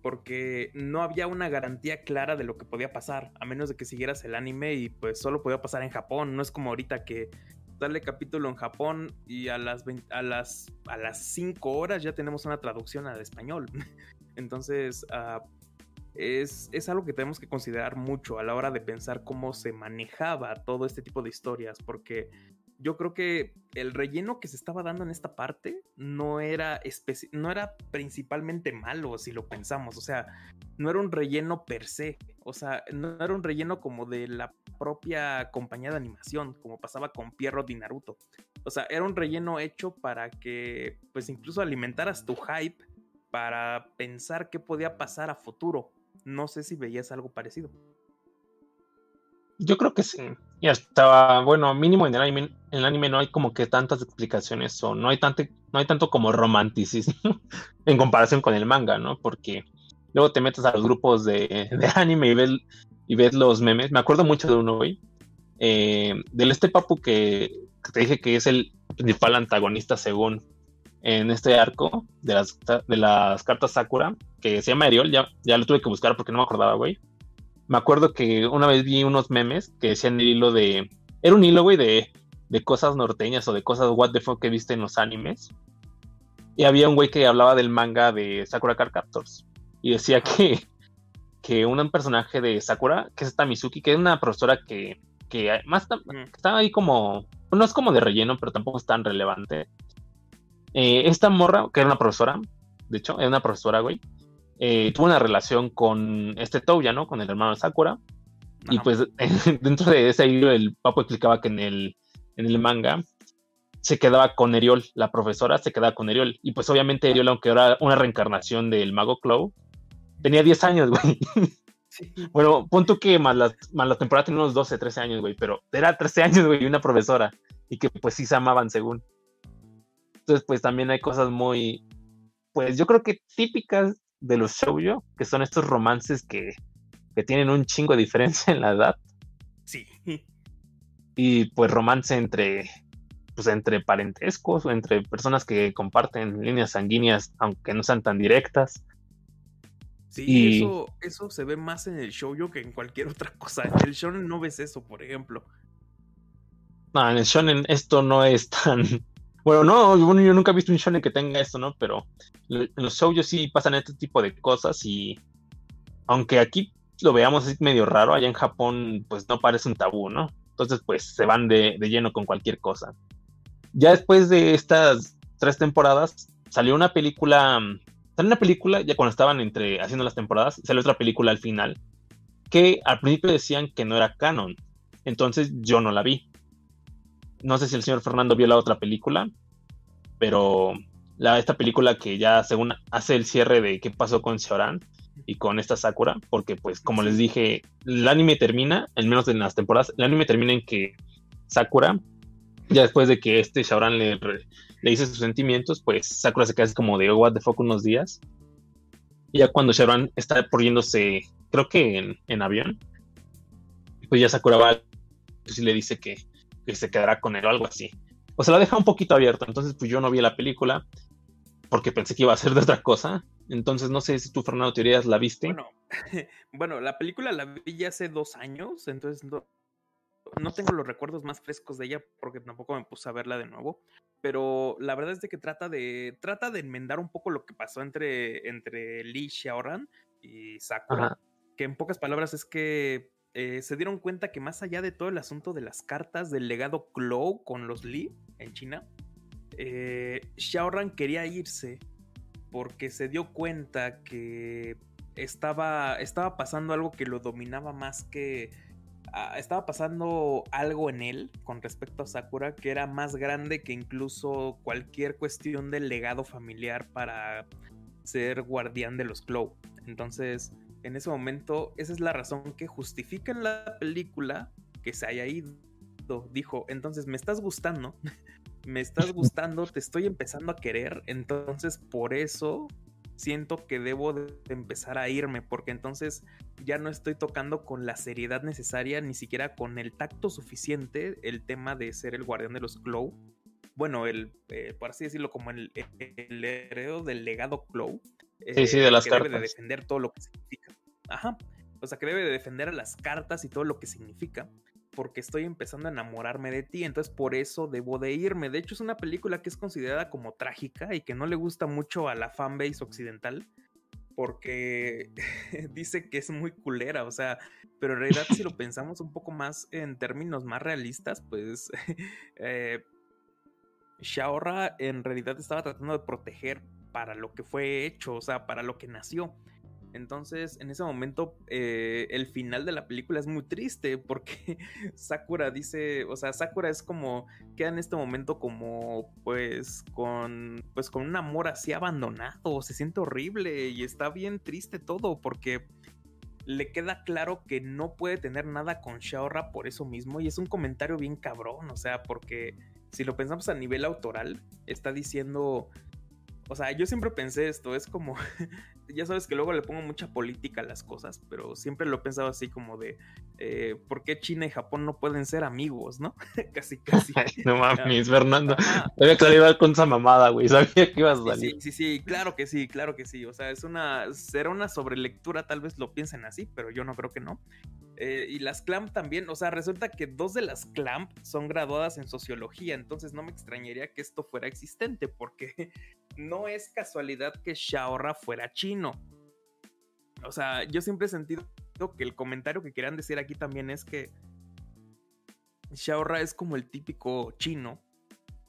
porque no había una garantía clara de lo que podía pasar, a menos de que siguieras el anime y pues solo podía pasar en Japón, no es como ahorita que sale capítulo en Japón y a las, a las, a las 5 horas ya tenemos una traducción al español. Entonces, uh, es, es, algo que tenemos que considerar mucho a la hora de pensar cómo se manejaba todo este tipo de historias, porque yo creo que el relleno que se estaba dando en esta parte no era, no era principalmente malo, si lo pensamos. O sea, no era un relleno per se. O sea, no era un relleno como de la propia compañía de animación, como pasaba con Pierrot y Naruto. O sea, era un relleno hecho para que, pues incluso alimentaras tu hype para pensar qué podía pasar a futuro. No sé si veías algo parecido. Yo creo que sí. Ya estaba, bueno, mínimo en el anime, en el anime no hay como que tantas explicaciones o no hay tanto, no hay tanto como romanticismo en comparación con el manga, ¿no? Porque luego te metes a los grupos de, anime y ves, y ves los memes. Me acuerdo mucho de uno, güey. Eh, del este papu que, te dije que es el principal antagonista según en este arco de las, de las cartas Sakura, que se llama Eriol, ya, ya lo tuve que buscar porque no me acordaba, güey me acuerdo que una vez vi unos memes que decían el hilo de. Era un hilo, güey, de, de cosas norteñas o de cosas what the fuck que viste en los animes. Y había un güey que hablaba del manga de Sakura Card Captors. Y decía que, que un personaje de Sakura, que es esta Mizuki, que es una profesora que, que más está ahí como. No es como de relleno, pero tampoco es tan relevante. Eh, esta morra, que era una profesora, de hecho, era una profesora, güey eh, tuvo una relación con este Touya, ¿no? Con el hermano de Sakura. Y pues dentro de ese hilo el papo explicaba que en el, en el manga se quedaba con Eriol, la profesora se quedaba con Eriol. Y pues obviamente Eriol, aunque era una reencarnación del mago Clow, tenía 10 años, güey. Bueno, punto que más la, más la temporada tenía unos 12, 13 años, güey, pero era 13 años, güey, y una profesora. Y que pues sí se amaban según. Entonces, pues también hay cosas muy, pues yo creo que típicas de los shoujo, que son estos romances que, que tienen un chingo de diferencia en la edad. Sí. Y pues romance entre, pues entre parentescos o entre personas que comparten líneas sanguíneas, aunque no sean tan directas. Sí, eso, eso se ve más en el shoujo que en cualquier otra cosa. En el shonen no ves eso, por ejemplo. No, en el shonen esto no es tan, bueno, no, yo nunca he visto un shonen que tenga esto, ¿no? Pero en los shows sí pasan este tipo de cosas y aunque aquí lo veamos así medio raro, allá en Japón pues no parece un tabú, ¿no? Entonces pues se van de, lleno con cualquier cosa. Ya después de estas tres temporadas salió una película, salió una película ya cuando estaban entre haciendo las temporadas, salió otra película al final que al principio decían que no era canon, entonces yo no la vi no sé si el señor Fernando vio la otra película, pero la, esta película que ya según hace el cierre de qué pasó con Xiaoran y con esta Sakura, porque pues como les dije, el anime termina, al menos en las temporadas, el anime termina en que Sakura, ya después de que este Xiaoran le, le dice sus sentimientos, pues Sakura se queda como de what the fuck unos días. Y ya cuando Xiaoran está por yéndose, creo que en, avión, pues ya Sakura va y le dice que que se quedará con él o algo así. O se la deja un poquito abierto. Entonces, pues yo no vi la película porque pensé que iba a ser de otra cosa. Entonces, no sé si tú, Fernando Teorías, la viste. Bueno, bueno, la película la vi ya hace dos años, entonces no, no tengo los recuerdos más frescos de ella porque tampoco me puse a verla de nuevo. Pero la verdad es de que trata de, trata de enmendar un poco lo que pasó entre, entre Lee Xiaoran y Sakura. Que en pocas palabras es que eh, se dieron cuenta que más allá de todo el asunto de las cartas del legado Clow con los Li en China, eh, Xiaoran quería irse porque se dio cuenta que estaba, estaba pasando algo que lo dominaba más que... Ah, estaba pasando algo en él con respecto a Sakura que era más grande que incluso cualquier cuestión del legado familiar para ser guardián de los Clow. Entonces, en ese momento, esa es la razón que justifica en la película que se haya ido. Dijo, entonces me estás gustando, me estás gustando, te estoy empezando a querer, entonces por eso siento que debo de empezar a irme, porque entonces ya no estoy tocando con la seriedad necesaria, ni siquiera con el tacto suficiente el tema de ser el guardián de los Clow. Bueno, el, eh, por así decirlo, como el, el heredero del legado Sí, sí, de eh, las que cartas. debe de defender todo lo que significa. Ajá. O sea, que debe de defender a las cartas y todo lo que significa porque estoy empezando a enamorarme de ti, entonces por eso debo de irme. De hecho, es una película que es considerada como trágica y que no le gusta mucho a la fanbase occidental, porque dice que es muy culera, o sea, pero en realidad si lo pensamos un poco más en términos más realistas, pues eh, Shaora en realidad estaba tratando de proteger para lo que fue hecho, o sea, para lo que nació. Entonces, en ese momento, eh, el final de la película es muy triste porque Sakura dice, o sea, Sakura es como, queda en este momento como, pues, con, pues, con un amor así abandonado, se siente horrible y está bien triste todo porque le queda claro que no puede tener nada con Shaora por eso mismo y es un comentario bien cabrón, o sea, porque si lo pensamos a nivel autoral, está diciendo... O sea, yo siempre pensé esto, es como, ya sabes que luego le pongo mucha política a las cosas, pero siempre lo he pensado así como de, eh, ¿por qué China y Japón no pueden ser amigos, no? casi, casi. No mames, Fernando. Te había claridad con esa mamada, güey. Sabía que ibas a salir. sí, sí, sí, claro que sí, claro que sí. O sea, es una, será una sobrelectura, tal vez lo piensen así, pero yo no creo que no. Eh, y las CLAMP también, o sea, resulta que dos de las CLAMP son graduadas en sociología, entonces no me extrañaría que esto fuera existente, porque no es casualidad que Shaora fuera chino. O sea, yo siempre he sentido que el comentario que querían decir aquí también es que Shaora es como el típico chino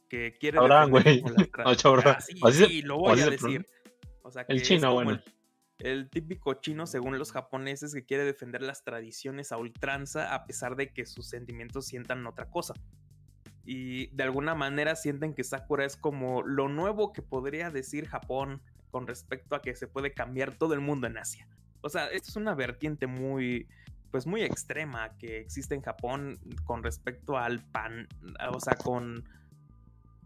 que quiere defender güey. No. Ah, sí, Así se- sí, lo voy a decir. O sea, El que es chino, bueno. El, el típico chino, según los japoneses, que quiere defender las tradiciones a ultranza a pesar de que sus sentimientos sientan otra cosa. Y de alguna manera sienten que Sakura es como lo nuevo que podría decir Japón con respecto a que se puede cambiar todo el mundo en Asia. O sea, esto es una vertiente muy, pues muy extrema que existe en Japón con respecto al pan, o sea, con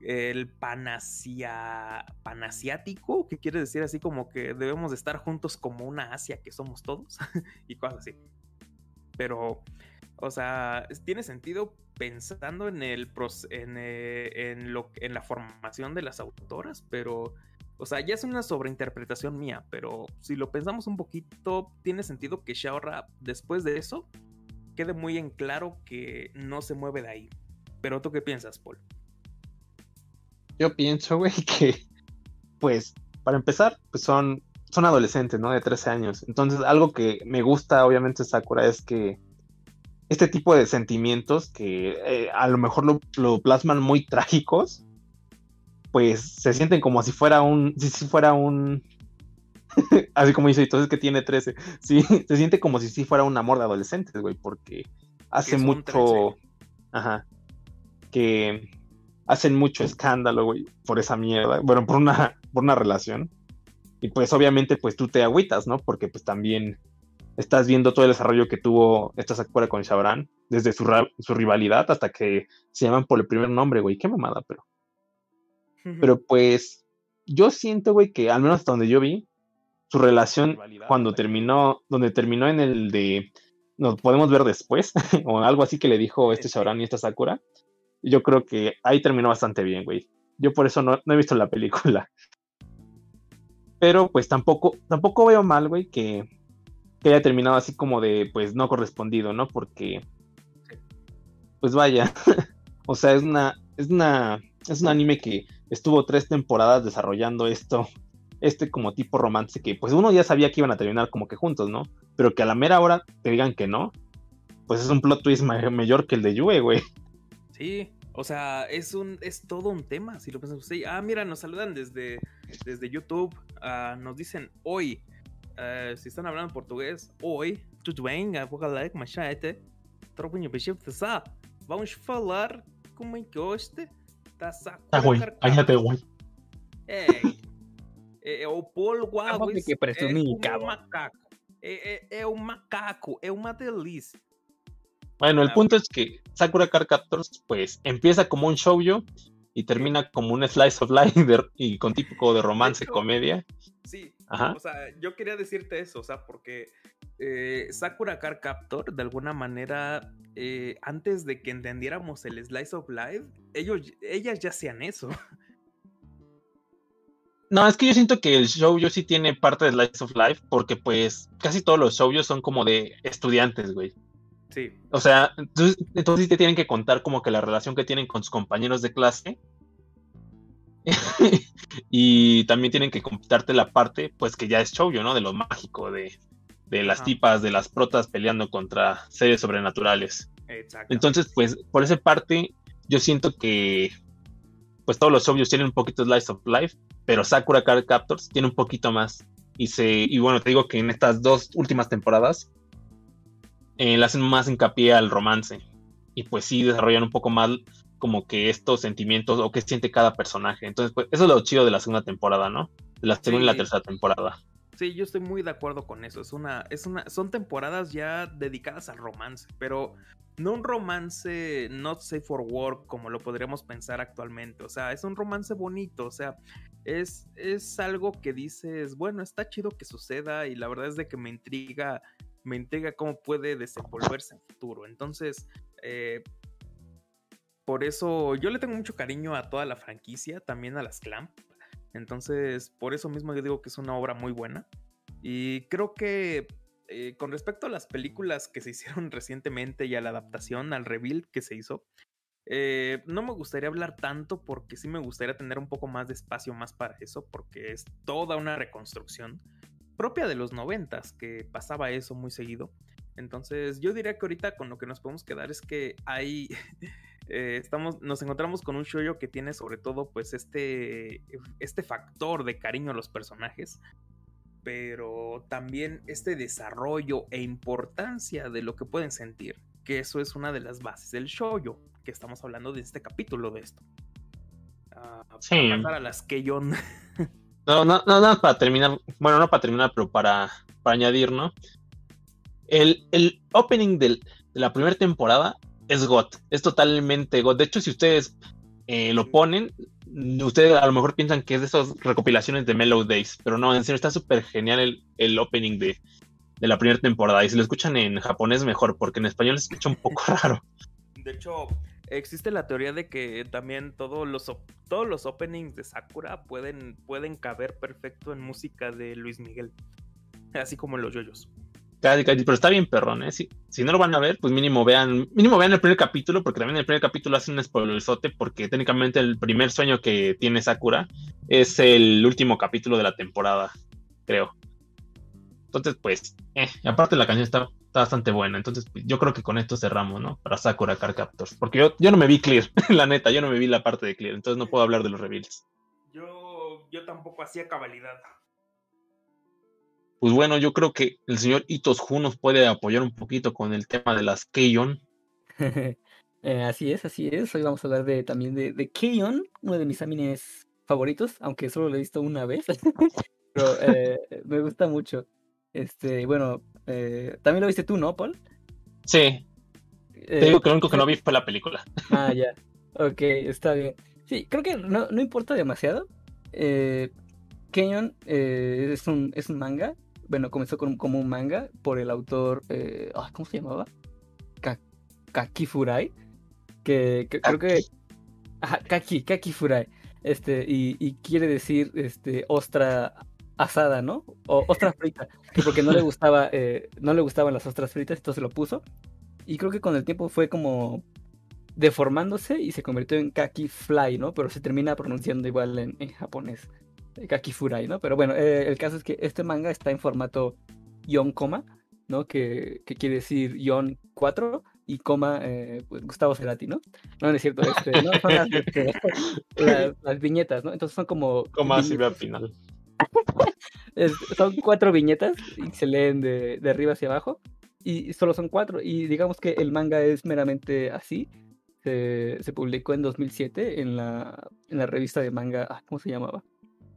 el panasiático, que quiere decir así como que debemos de estar juntos como una Asia que somos todos y cosas así. Pero, o sea, tiene sentido pensando en el en, eh, en lo en la formación de las autoras, pero o sea, ya es una sobreinterpretación mía, pero si lo pensamos un poquito, tiene sentido que Shaora después de eso quede muy en claro que no se mueve de ahí. Pero tú qué piensas, Paul? Yo pienso, güey, que, pues, para empezar, pues son, son adolescentes, ¿no? De 13 años. Entonces, algo que me gusta, obviamente, Sakura es que este tipo de sentimientos que eh, a lo mejor lo, lo plasman muy trágicos, pues se sienten como si fuera un, si, si fuera un, así como dice, entonces que tiene 13, sí, se siente como si sí fuera un amor de adolescentes, güey, porque hace mucho, 13. ajá, que hacen mucho escándalo, güey, por esa mierda, bueno, por una, por una relación. Y pues obviamente pues tú te agüitas, ¿no? Porque pues también estás viendo todo el desarrollo que tuvo esta Sakura con Shaoran, desde su, su rivalidad hasta que se llaman por el primer nombre, güey, qué mamada, pero... Pero pues yo siento, güey, que al menos hasta donde yo vi, su relación cuando terminó, donde terminó en el de nos podemos ver después, o algo así que le dijo este Shaoran y esta Sakura, yo creo que ahí terminó bastante bien, güey. Yo por eso no, no he visto la película. Pero pues tampoco, tampoco veo mal, güey, que, que haya terminado así como de, pues, no correspondido, ¿no? Porque, pues vaya, o sea, es una, es una, es un anime que estuvo tres temporadas desarrollando esto, este como tipo romance que, pues, uno ya sabía que iban a terminar como que juntos, ¿no? Pero que a la mera hora te digan que no, pues es un plot twist ma- mayor que el de Yue, güey. Sí, o sea, es un es todo un tema, si lo pensamos así. Ah, mira, nos saludan desde, desde YouTube, ah, nos dicen hoy, eh, si están hablando português, hoy, tudo bem? Com a chat, tropinho bichinho, tá? Vamos falar como é que hoje tá güey, Card cállate, Captor. güey. É, é, é o Polo que presumir, é como cabrón. um macaco. É, é, é um macaco, é uma delícia. Bueno, el Ah, punto es que Sakura Card Captors, pues, empieza como un shoujo y termina como un slice of life de- y con típico de romance, comedia. Sí, Ajá. o sea, yo quería decirte eso, o sea, porque eh, Sakura Card Captor, de alguna manera, eh, antes de que entendiéramos el Slice of Life, ellos, ellas ya hacían eso. No, es que yo siento que el show yo sí tiene parte de Slice of Life, porque pues casi todos los shows son como de estudiantes, güey. Sí, O sea, entonces, entonces te tienen que contar como que la relación que tienen con sus compañeros de clase. y también tienen que contarte la parte, pues que ya es shoujo, ¿no? De lo mágico, de, de las Ajá. tipas, de las protas peleando contra seres sobrenaturales. exacto. Entonces, pues, por esa parte, yo siento que pues todos los shoujos tienen un poquito de Slice of Life, pero Sakura Card Captors tiene un poquito más. Y se, y bueno, te digo que en estas dos últimas temporadas eh, le hacen más hincapié al romance. Y pues sí desarrollan un poco más como que estos sentimientos o qué siente cada personaje. Entonces, pues, eso es lo chido de la segunda temporada, ¿no? De la segunda y la tercera temporada. Sí, yo estoy muy de acuerdo con eso. Es una, es una, son temporadas ya dedicadas al romance, pero no un romance not safe for work como lo podríamos pensar actualmente. O sea, es un romance bonito. O sea, es, es algo que dices, bueno, está chido que suceda y la verdad es de que me intriga, me intriga cómo puede desenvolverse en futuro. Entonces, eh, por eso yo le tengo mucho cariño a toda la franquicia, también a las Clamp. Entonces, por eso mismo yo digo que es una obra muy buena. Y creo que eh, con respecto a las películas que se hicieron recientemente y a la adaptación, al reveal que se hizo, eh, no me gustaría hablar tanto porque sí me gustaría tener un poco más de espacio más para eso, porque es toda una reconstrucción propia de los noventas, que pasaba eso muy seguido. Entonces, yo diría que ahorita con lo que nos podemos quedar es que hay eh, estamos, nos encontramos con un shoujo que tiene sobre todo pues este, este factor de cariño a los personajes, pero también este desarrollo e importancia de lo que pueden sentir, que eso es una de las bases del shoujo, que estamos hablando de este capítulo de esto. Ah, Sí. para pasar a las Keyon. No, no, no, nada para terminar, bueno, no para terminar, pero para, para añadir, ¿no? El, el opening de la primera temporada es GOT, es totalmente GOT. De hecho, si ustedes eh, lo ponen, ustedes a lo mejor piensan que es de esas recopilaciones de Mellow Days, pero no, en serio, está súper genial el, el opening de, de la primera temporada. Y si lo escuchan en japonés, mejor, porque en español se escucha un poco raro. De hecho, existe la teoría de que también todos los, todos los openings de Sakura pueden, pueden caber perfecto en música de Luis Miguel. Así como los yoyos. Pero está bien perrón, ¿eh? Si, si no lo van a ver, pues mínimo vean, mínimo vean el primer capítulo, porque también el primer capítulo hace un spoilerzote, porque técnicamente el primer sueño que tiene Sakura es el último capítulo de la temporada, creo. Entonces, pues, eh, aparte la canción está, está bastante buena, entonces pues, yo creo que con esto cerramos, ¿no? Para Sakura Car Captors, porque yo, yo no me vi Clear, la neta, yo no me vi la parte de Clear, entonces no puedo hablar de los reveals. Yo, yo tampoco hacía cabalidad. Pues bueno, yo creo que el señor Itos Hu nos puede apoyar un poquito con el tema de las Keion. Eh, así es, así es. Hoy vamos a hablar de, también de, de Keion, uno de mis animes favoritos, aunque solo lo he visto una vez. Pero eh, me gusta mucho. Este, bueno, eh, también lo viste tú, ¿no, Paul? Sí, Eh, te digo que lo único que no vi fue la película. Ah, ya. Ok, está bien. Sí, creo que no, no importa demasiado. Eh, Kenyon eh, es, un, es un manga. Bueno, comenzó con- como un manga por el autor. eh, ah, ¿Cómo se llamaba? Ka- Kaki Furai. Que, creo que. Ajá, Kaki, Kaki Furai. Este, y, y quiere decir este, ostra asada, ¿no? O ostra frita. que Porque no le gustaba, eh, no le gustaban las ostras fritas, entonces lo puso. Y creo que con el tiempo fue como deformándose y se convirtió en Kaki Fly, ¿no? Pero se termina pronunciando igual en, en japonés. eh, Kaki Furai, ¿no? Pero bueno, eh, el caso es que este manga está en formato Yon Coma, ¿no? Que, que quiere decir Yon 4 y coma eh, pues, Gustavo Cerati, ¿no? No, no es cierto, este, no, son las, este, las- las viñetas, ¿no? Entonces son como... Como así al final. es- son cuatro viñetas y se leen de, de arriba hacia abajo. Y solo son cuatro. Y digamos que el manga es meramente así. Se, se publicó en 2007 en la, en la revista de manga. ah, ¿Cómo se llamaba?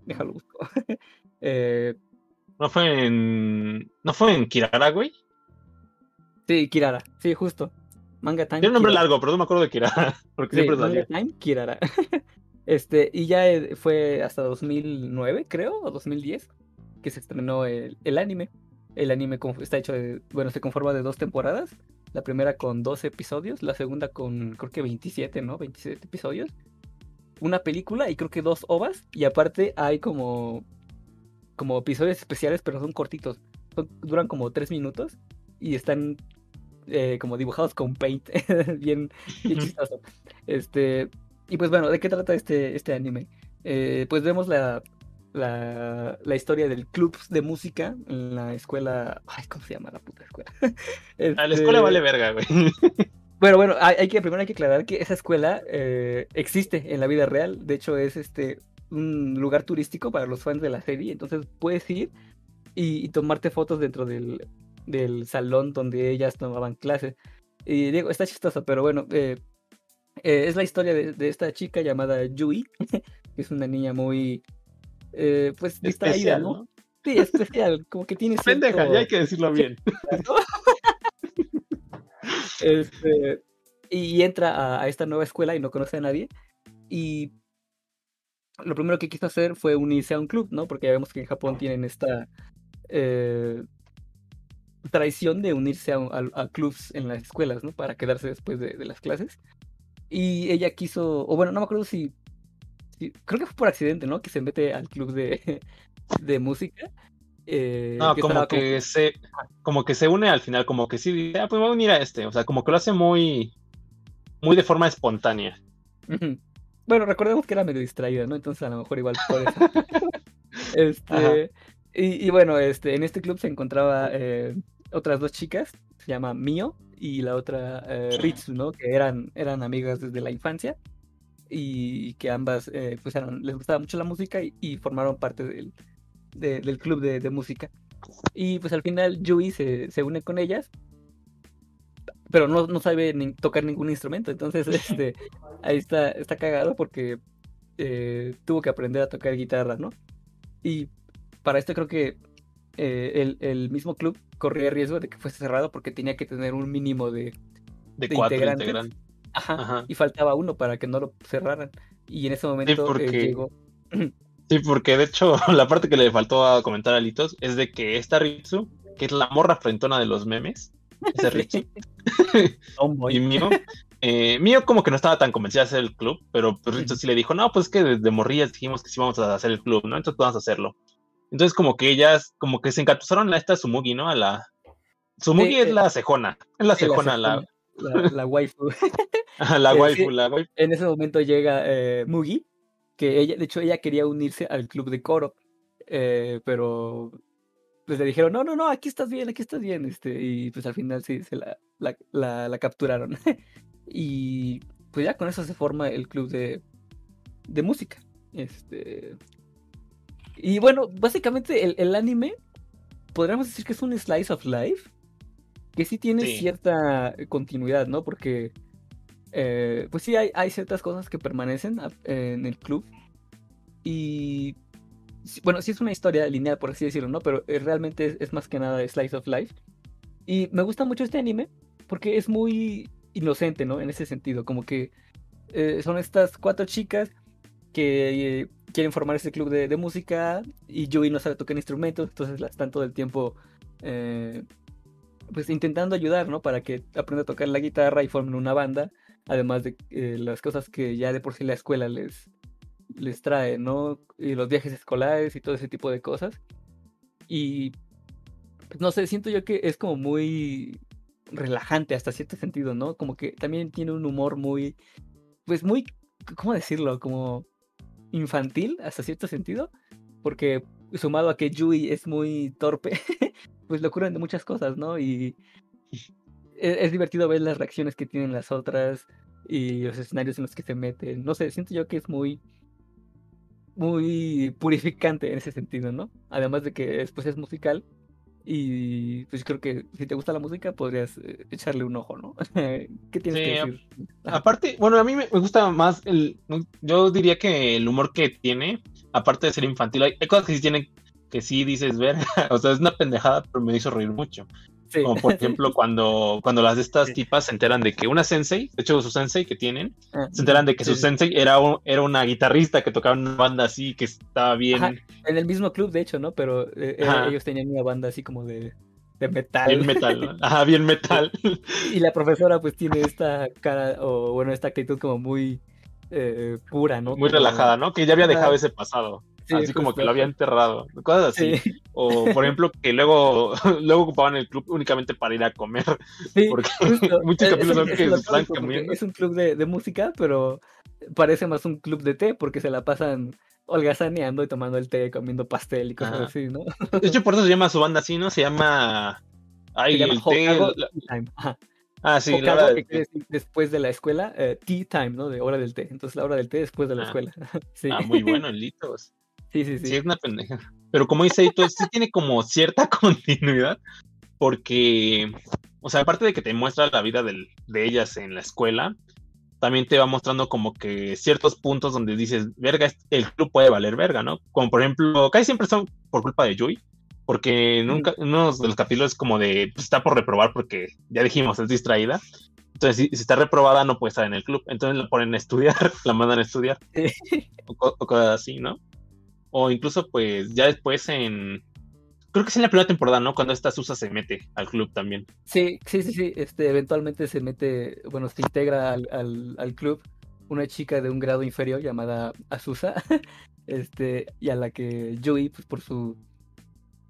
Déjalo busco. Eh, No fue en. No fue en Kirara, güey. sí, Kirara. Sí, justo. Manga Time. Tiene un nombre Kirara. largo, pero no me acuerdo de Kirara. Porque Sí, siempre Manga. Time, Kirara. Este, y ya eh, fue hasta 2009, creo, o 2010, que se estrenó el, el anime. El anime está hecho de, bueno, se conforma de dos temporadas. La primera con 12 episodios, la segunda con creo que 27, ¿no? 27 episodios. Una película y creo que dos ovas. Y aparte hay como, como episodios especiales, pero son cortitos. Son- duran como 3 minutos y están eh, como dibujados con paint. bien, bien chistoso. Este, y pues bueno, ¿de qué trata este, este anime? Eh, pues vemos la, la, la historia del club de música en la escuela. Ay, ¿cómo se llama la puta escuela? A la escuela Este, vale verga, güey. Pero bueno, hay, hay que, primero hay que aclarar que esa escuela eh, existe en la vida real. De hecho, es este un lugar turístico para los fans de la serie. Entonces puedes ir y, y tomarte fotos dentro del, del salón donde ellas tomaban clases. Y digo, está chistoso, pero bueno, eh, eh, es la historia de, de esta chica llamada Yui, que es una niña muy, eh, pues, distraída, Especial, ¿no? ¿no? Sí, especial, como que tiene Pendeja, cierto- ya hay que decirlo bien. Este, y entra a, a esta nueva escuela y no conoce a nadie. Y lo primero que quiso hacer fue unirse a un club, ¿no? Porque ya vemos que en Japón tienen esta eh, tradición de unirse a, a- a clubs en las escuelas, ¿no? Para quedarse después de, de las clases. Y ella quiso, o bueno, no me acuerdo si, si- creo que fue por accidente, ¿no? Que se mete al club de, de música. eh, No, que como que se, como que se une al final, como que sí, dice, ah, pues voy a unir a este. O sea, como que lo hace muy, muy de forma espontánea. Bueno, recordemos que era medio distraída, ¿no? Entonces a lo mejor igual por eso. Este, y, y bueno, este, en este club se encontraba eh, otras dos chicas, se llama Mio y la otra eh, Ritsu, ¿no? Que eran, eran amigas desde la infancia y que ambas eh, pues eran- les gustaba mucho la música y, y formaron parte del, de- del club de, de música. Y pues al final Yui se, se une con ellas, pero no, no sabe ni tocar ningún instrumento, entonces este, ahí está, está cagado porque eh, tuvo que aprender a tocar guitarra, ¿no? Y para esto creo que eh, el, el mismo club corría riesgo de que fuese cerrado porque tenía que tener un mínimo de... De De cuatro integrantes. integrantes. Ajá, Ajá. y faltaba uno para que no lo cerraran. Y en ese momento eh, porque- llegó... Sí, porque de hecho la parte que le faltó a comentar a Litos es de que esta Ritsu, que es la morra frentona de los memes, ese Ritsu, y Mio, eh, Mio como que no estaba tan convencida de hacer el club, pero pues Ritsu sí le dijo, no, pues es que desde morrillas dijimos que sí vamos a hacer el club, ¿no? Entonces vamos a hacerlo. Entonces como que ellas, como que se encatusaron a esta Sumugi, ¿no? A la... Sumugi Sí, es eh, la cejona, es la Sí, la cejona, la, secunda, la, la waifu. la waifu, la waifu. En ese momento llega eh, Mugi, que ella, de hecho, ella quería unirse al club de coro, eh, pero pues le dijeron, no, no, no, aquí estás bien, aquí estás bien, este, y pues al final sí, se la, la, la- la capturaron. y pues ya con eso se forma el club de, de música. Este, y bueno, básicamente el, el anime, podríamos decir que es un slice of life, que sí tiene Sí. cierta continuidad, ¿no? Porque eh, pues sí, hay, hay ciertas cosas que permanecen en el club. Y bueno, sí es una historia lineal, por así decirlo, ¿no? Pero eh, realmente es, es más que nada Slice of Life. Y me gusta mucho este anime porque es muy inocente, ¿no? En ese sentido, como que eh, son estas cuatro chicas que eh, quieren formar ese club de, de música y Yui no sabe tocar instrumentos, entonces están todo el tiempo eh, pues intentando ayudar, ¿no? Para que aprenda a tocar la guitarra y formen una banda, además de eh, las cosas que ya de por sí la escuela les, les trae, ¿no? Y los viajes escolares y todo ese tipo de cosas. Y pues, no sé, siento yo que es como muy relajante hasta cierto sentido, ¿no? Como que también tiene un humor muy, pues muy, ¿cómo decirlo? Como infantil hasta cierto sentido, porque sumado a que Yui es muy torpe, pues le ocurren de muchas cosas, ¿no? Y e- es, divertido ver las reacciones que tienen las otras y los escenarios en los que se meten. No sé, siento yo que es muy muy purificante en ese sentido, ¿no? Además de que después es musical y pues creo que si te gusta la música podrías eh, echarle un ojo, ¿no? ¿Qué tienes Sí, que decir? Aparte, bueno, a mí me, me gusta más el. Yo diría que el humor que tiene, aparte de ser infantil, hay, hay cosas que sí tienen que sí dices ver, o sea, es una pendejada, pero me hizo reír mucho. Sí. Como por ejemplo cuando, cuando las de estas tipas se enteran de que una sensei, de hecho su sensei que tienen, Ah, se enteran de que sí, su sensei era, un- era una guitarrista que tocaba en una banda así, que estaba bien, Ajá, en el mismo club, de hecho, ¿no? Pero eh, eh, ellos tenían una banda así como de, de metal. bien metal, ¿no? Ajá, bien metal. Y la profesora pues tiene esta cara, o bueno, esta actitud como muy eh, pura, ¿no? Muy relajada, ¿no? Que ya había dejado ese pasado. Sí, así como que lo había enterrado. Cosas así. Sí, O por ejemplo, que luego, luego ocupaban el club únicamente para ir a comer. sí, Porque justo. muchos Eh, capítulos son eso que es están comiendo. Es un club de, de música, pero parece más un club de té porque se la pasan holgazaneando y tomando el té, comiendo pastel y cosas Ajá. así, ¿no? De hecho, por eso se llama su banda así, ¿no? Se llama. Ay, Se llama. Hokkaido la- Tea Time. Ajá. Ah, sí, la hora que del quiere té. decir después de la escuela, eh, tea time, ¿no? De hora del té. Entonces la hora del té después de la Ah. escuela. Sí. Ah, muy bueno, Litos. Sí, sí, sí. Sí, es una pendeja. Pero como dice Ito, sí tiene como cierta continuidad. Porque, o sea, aparte de que te muestra la vida del- de ellas en la escuela, también te va mostrando como que ciertos puntos donde dices, verga, el club puede valer verga, ¿no? Como por ejemplo, casi siempre son por culpa de Yui. Porque en un ca- uno de los capítulos es como de, pues, está por reprobar porque ya dijimos, es distraída. Entonces, si, si está reprobada, no puede estar en el club. Entonces la ponen a estudiar, la mandan a estudiar. O cosas así, ¿no? O incluso, pues, ya después en. Creo que es en la primera temporada, ¿no? Cuando esta Susa se mete al club también. Sí, sí, sí, sí. Este, eventualmente se mete, bueno, se integra al, al, al club una chica de un grado inferior llamada Azusa, este, y a la que Yui, pues por su,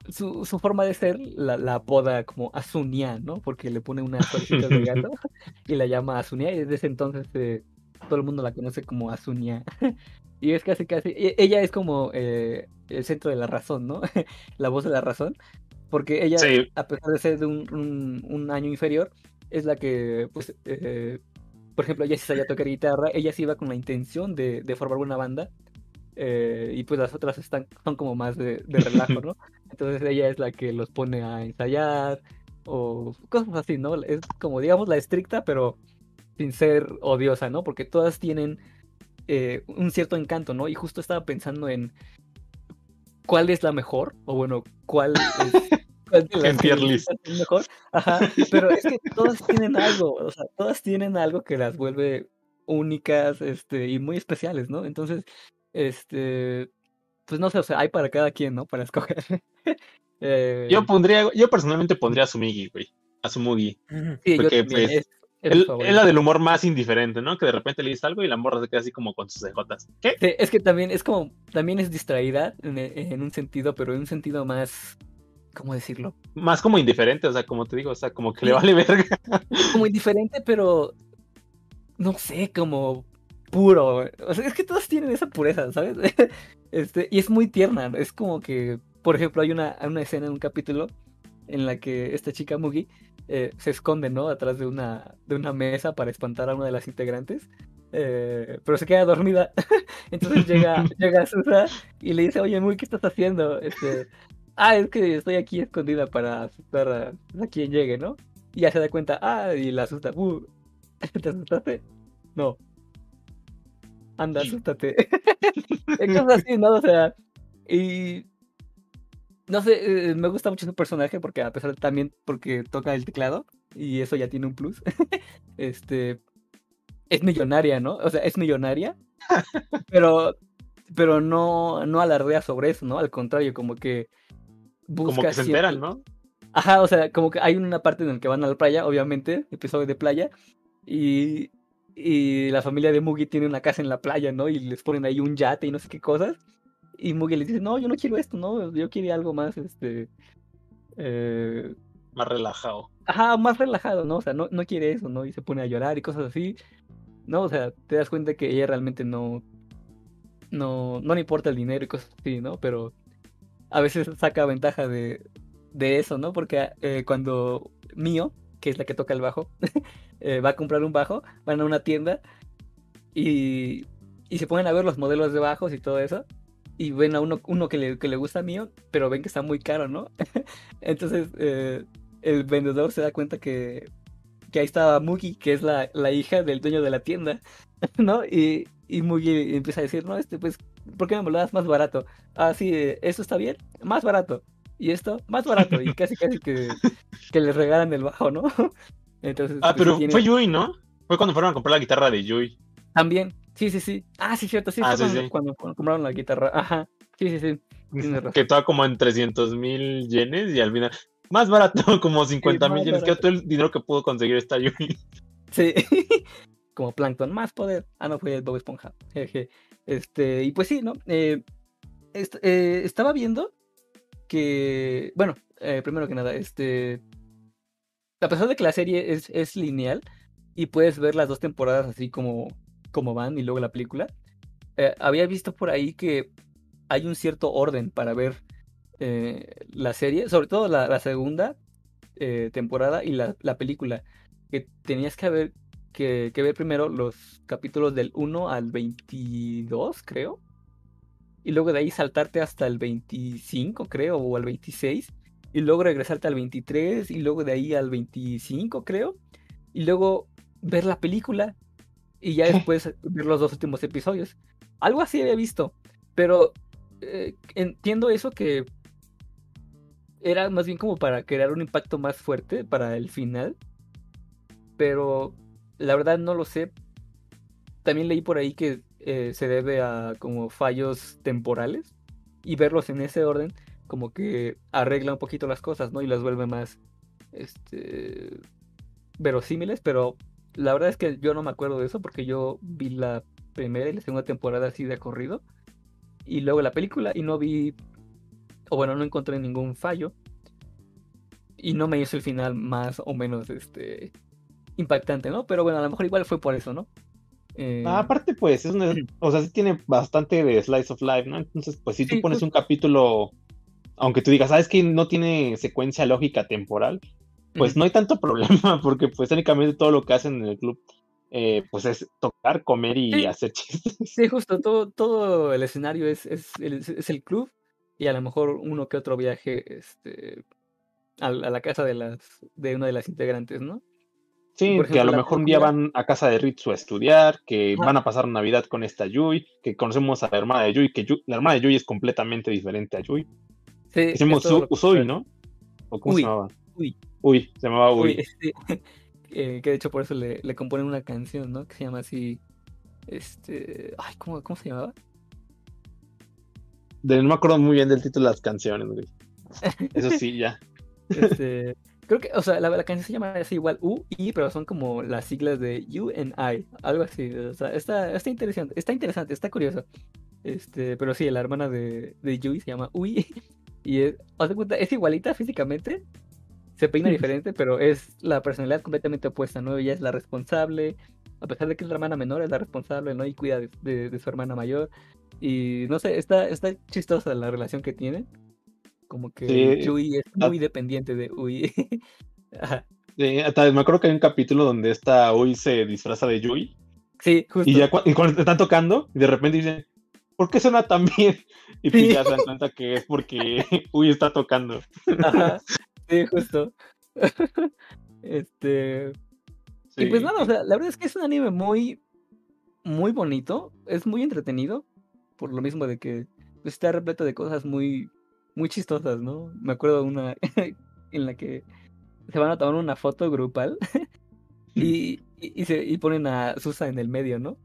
su, su forma de ser, la, la apoda como Asunia, ¿no? Porque le pone unas florecitas de gato y la llama Asunia, y desde ese entonces eh, todo el mundo la conoce como Asunia. Y es casi, casi, e- ella es como eh, el centro de la razón, ¿no? la voz de la razón, porque ella, Sí. a pesar de ser de un, un- un año inferior, es la que, pues, eh, por ejemplo, ella sí sabía tocar guitarra, ella sí iba con la intención de, de formar una banda, eh, y pues las otras están, son como más de, de relajo, ¿no? Entonces ella es la que los pone a ensayar, o cosas así, ¿no? Es como, digamos, la estricta, pero sin ser odiosa, ¿no? Porque todas tienen eh, un cierto encanto, ¿no? Y justo estaba pensando en cuál es la mejor, o bueno, cuál es... cuál de las En tier que list. es mejor. Ajá, pero es que todas tienen algo, o sea, todas tienen algo que las vuelve únicas, este, y muy especiales, ¿no? Entonces, este, pues no sé, o sea, hay para cada quien, ¿no? Para escoger. Eh, Yo pondría, yo personalmente pondría a Sumigi, güey. A Sumugi. sí, yo porque, también, pues, es, es la del humor más indiferente, ¿no? Que de repente le dices algo y la morra se queda así como con sus cejotas. ¿Qué? Sí, es que también es como, también es distraída en, en un sentido, pero en un sentido más, ¿cómo decirlo? Más como indiferente, o sea, como te digo, o sea, como que le vale verga. Como indiferente, pero no sé, como puro. O sea, es que todos tienen esa pureza, ¿sabes? Este, y es muy tierna. Es como que, por ejemplo, hay una, hay una escena en un capítulo en la que esta chica Mugi eh, se esconde, ¿no? Atrás de una, de una mesa para espantar a una de las integrantes. eh, pero se queda dormida. Entonces llega, llega Susa y le dice, oye, Mugi, ¿qué estás haciendo? Este, ah, es que estoy aquí escondida para asustar a, a quien llegue, ¿no? Y ya se da cuenta, ah, y la asusta. "Uh, ¿Te asustaste? No. Anda, asústate. Es cosas así, ¿no? O sea, y. No sé, eh, me gusta mucho su personaje porque, a pesar de también porque toca el teclado, y eso ya tiene un plus. este. Es millonaria, ¿no? O sea, es millonaria, pero. Pero no, no alardea sobre eso, ¿no? Al contrario, como que. Busca Como que se siempre- enteran, ¿no? Ajá, o sea, como que hay una parte en la que van a la playa, obviamente, episodio de playa, y, y la familia de Mugi tiene una casa en la playa, ¿no? Y les ponen ahí un yate y no sé qué cosas. Y Mugi les dice, no, yo no quiero esto, ¿no? Yo quiero algo más, este... eh, Más relajado. ajá, más relajado, ¿no? O sea, no, no quiere eso, ¿no? Y se pone a llorar y cosas así. ¿No? O sea, te das cuenta que ella realmente no... No, no le importa el dinero y cosas así, ¿no? Pero a veces saca ventaja de, de eso, ¿no? Porque eh, cuando Mio, que es la que toca el bajo, eh, va a comprar un bajo, van a una tienda y, y se ponen a ver los modelos de bajos y todo eso. Y ven a uno, uno que, le, que le gusta a Mio, pero ven que está muy caro, ¿no? Entonces eh, el vendedor se da cuenta que, que ahí estaba Mugi, que es la, la hija del dueño de la tienda, ¿no? Y, y Mugi empieza a decir, no, este, pues, ¿por qué me lo das más barato? Ah, sí, eh, ¿eso está bien? Más barato. Y esto, más barato. Y casi, casi que, que les regalan el bajo, ¿no? Entonces, Ah, pues, pero tiene- fue Yui, ¿no? Fue cuando fueron a comprar la guitarra de Yui. También, sí, sí, sí. Ah, sí, cierto, sí, Ah, sí, cuando, sí. cuando- cuando compraron la guitarra. Ajá, sí, sí, sí. Razón. Que estaba como en 300 mil yenes y al final. Más barato, como 50 mil yenes. Que todo el dinero que pudo conseguir esta Yui. Sí, como Plankton, más poder. Ah, no, fue Bob Esponja. Jeje. Este, y pues sí, ¿no? Eh, est- eh, estaba viendo que, bueno, eh, primero que nada, este, a pesar de que la serie es, es lineal y puedes ver las dos temporadas así como, como van y luego la película, eh, había visto por ahí que hay un cierto orden para ver eh, la serie, sobre todo la, segunda eh, temporada y la, la película, que tenías que haber que, que ver primero los capítulos del 1 al 22, creo. Y luego de ahí saltarte hasta el 25, creo, o al 26. Y luego regresarte al 23. Y luego de ahí al 25, creo. Y luego ver la película. Y ya después ver los dos últimos episodios. Algo así había visto. Pero eh, entiendo eso que era más bien como para crear un impacto más fuerte para el final. Pero la verdad no lo sé. También leí por ahí que eh, se debe a como fallos temporales. Y verlos en ese orden como que arregla un poquito las cosas, ¿no? Y las vuelve más este verosímiles, pero la verdad es que yo no me acuerdo de eso porque yo vi la primera y la segunda temporada así de corrido y luego la película y no vi o bueno, no encontré ningún fallo y no me hizo el final más o menos este impactante, ¿no? Pero bueno, a lo mejor igual fue por eso, ¿no? Eh, Ah, aparte, pues, es una, o sea, sí tiene bastante de Slice of Life, ¿no? Entonces, pues, si tú Sí, pones justo. un capítulo, aunque tú digas, sabes que no tiene secuencia lógica temporal, pues no hay tanto problema, porque pues técnicamente todo lo que hacen en el club, eh, pues es tocar, comer y Sí. hacer chistes. Sí, justo, todo, todo el escenario es, es, el, es el club y a lo mejor uno que otro viaje este, a, la a la casa de, las, de una de las integrantes, ¿no? Sí, que a lo mejor un día van a casa de Ritsu a estudiar, que van a pasar Navidad con esta Yui, que conocemos a la hermana de Yui, que la hermana de Yui es completamente diferente a Yui. Sí, Hicimos Usui. ¿no? ¿O cómo Uy, se llamaba? uy. Uy, se llamaba Uy. Uy, sí. Eh, que de hecho por eso le, le componen una canción, ¿no? Que se llama así, este, ay, ¿cómo, cómo se llamaba? De- no me acuerdo muy bien del título de las canciones, güey. Eso sí, ya. Este, creo que, o sea, la, la canción se llama así igual U, I, pero son como las siglas de You and I, algo así. O sea, está, está interesante, está interesante, está curioso. Este, pero sí, la hermana de, de Yui se llama Ui. Y es, haz de cuenta, es igualita físicamente. Se peina diferente, pero es la personalidad completamente opuesta, ¿no? Ella es la responsable. A pesar de que es la hermana menor, es la responsable, ¿no? Y cuida de, de- de su hermana mayor. Y no sé, está, está chistosa la relación que tienen. Como que Sí. Yui es Ah. muy dependiente de Ui. Eh, hasta me acuerdo que hay un capítulo donde esta Uy se disfraza de Yui Sí, justo. y ya cu- y cuando están tocando, y de repente dicen, ¿por qué suena tan bien? Y Sí. ya se dan cuenta que es porque Uy está tocando. Ajá. Sí, justo. Este. Y pues nada, o sea, la verdad es que es un anime muy, muy bonito, es muy entretenido, por lo mismo de que pues, está repleto de cosas muy, muy chistosas, ¿no? Me acuerdo de una en la que se van a tomar una foto grupal y, y, y se, y ponen a Susa en el medio, ¿no?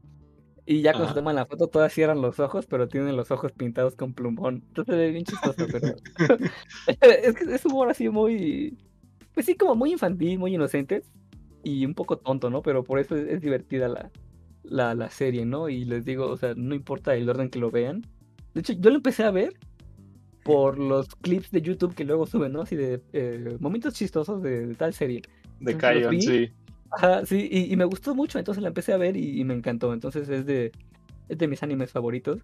Y ya cuando se toman la foto todas cierran los ojos, pero tienen los ojos pintados con plumón. Entonces es bien chistoso, pero es que es humor así muy, pues sí, como muy infantil, muy inocente y un poco tonto, ¿no? Pero por eso es, es divertida la, la, la serie, ¿no? Y les digo, o sea, no importa el orden que lo vean. De hecho, yo lo empecé a ver por los clips de YouTube que luego suben, ¿no? Así de eh, momentos chistosos de, de tal serie. De Kion, sí. Ajá, sí, y, y me gustó mucho, entonces la empecé a ver y, y me encantó. Entonces es de, es de mis animes favoritos,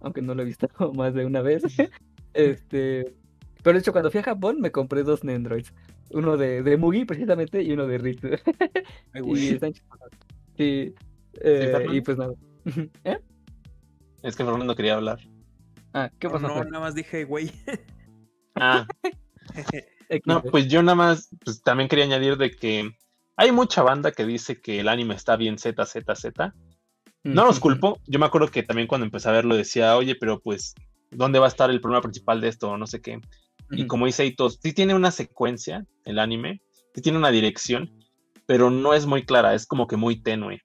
aunque no lo he visto más de una vez. este, pero de hecho cuando fui a Japón me compré dos Nendroids, uno de, de Mugi precisamente y uno de Ritsu. Ay, y están chistosos. Sí, eh, y pues nada. ¿Eh? Es que Fernando quería hablar. Ah, ¿qué No, pasó? no, nada más dije, güey. Ah, no, pues yo nada más, pues también quería añadir de que hay mucha banda que dice que el anime está bien Z, Z, Z. No los culpo. Yo me acuerdo que también cuando empecé a verlo decía, oye, pero pues, ¿dónde va a estar el problema principal de esto? No sé qué. Y como dice Ito, sí tiene una secuencia, el anime, sí tiene una dirección, pero no es muy clara, es como que muy tenue.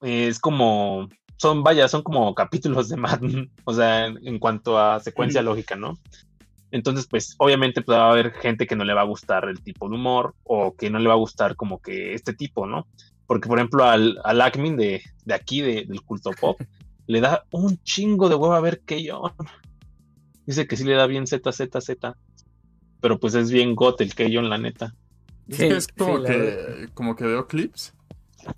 Es como, son, vaya, son como capítulos de Madden, o sea, en, en cuanto a secuencia lógica, ¿no? Entonces, pues, obviamente pues, va a haber gente que no le va a gustar el tipo de humor o que no le va a gustar como que este tipo, ¿no? Porque, por ejemplo, al, al Acmin de, de aquí, de- del culto pop, le da un chingo de huevo a ver Keyon. Dice que sí le da bien Z, Z, Z. Pero pues es bien got el Keyon, la neta. Es Sí, que es como sí, la que como que veo clips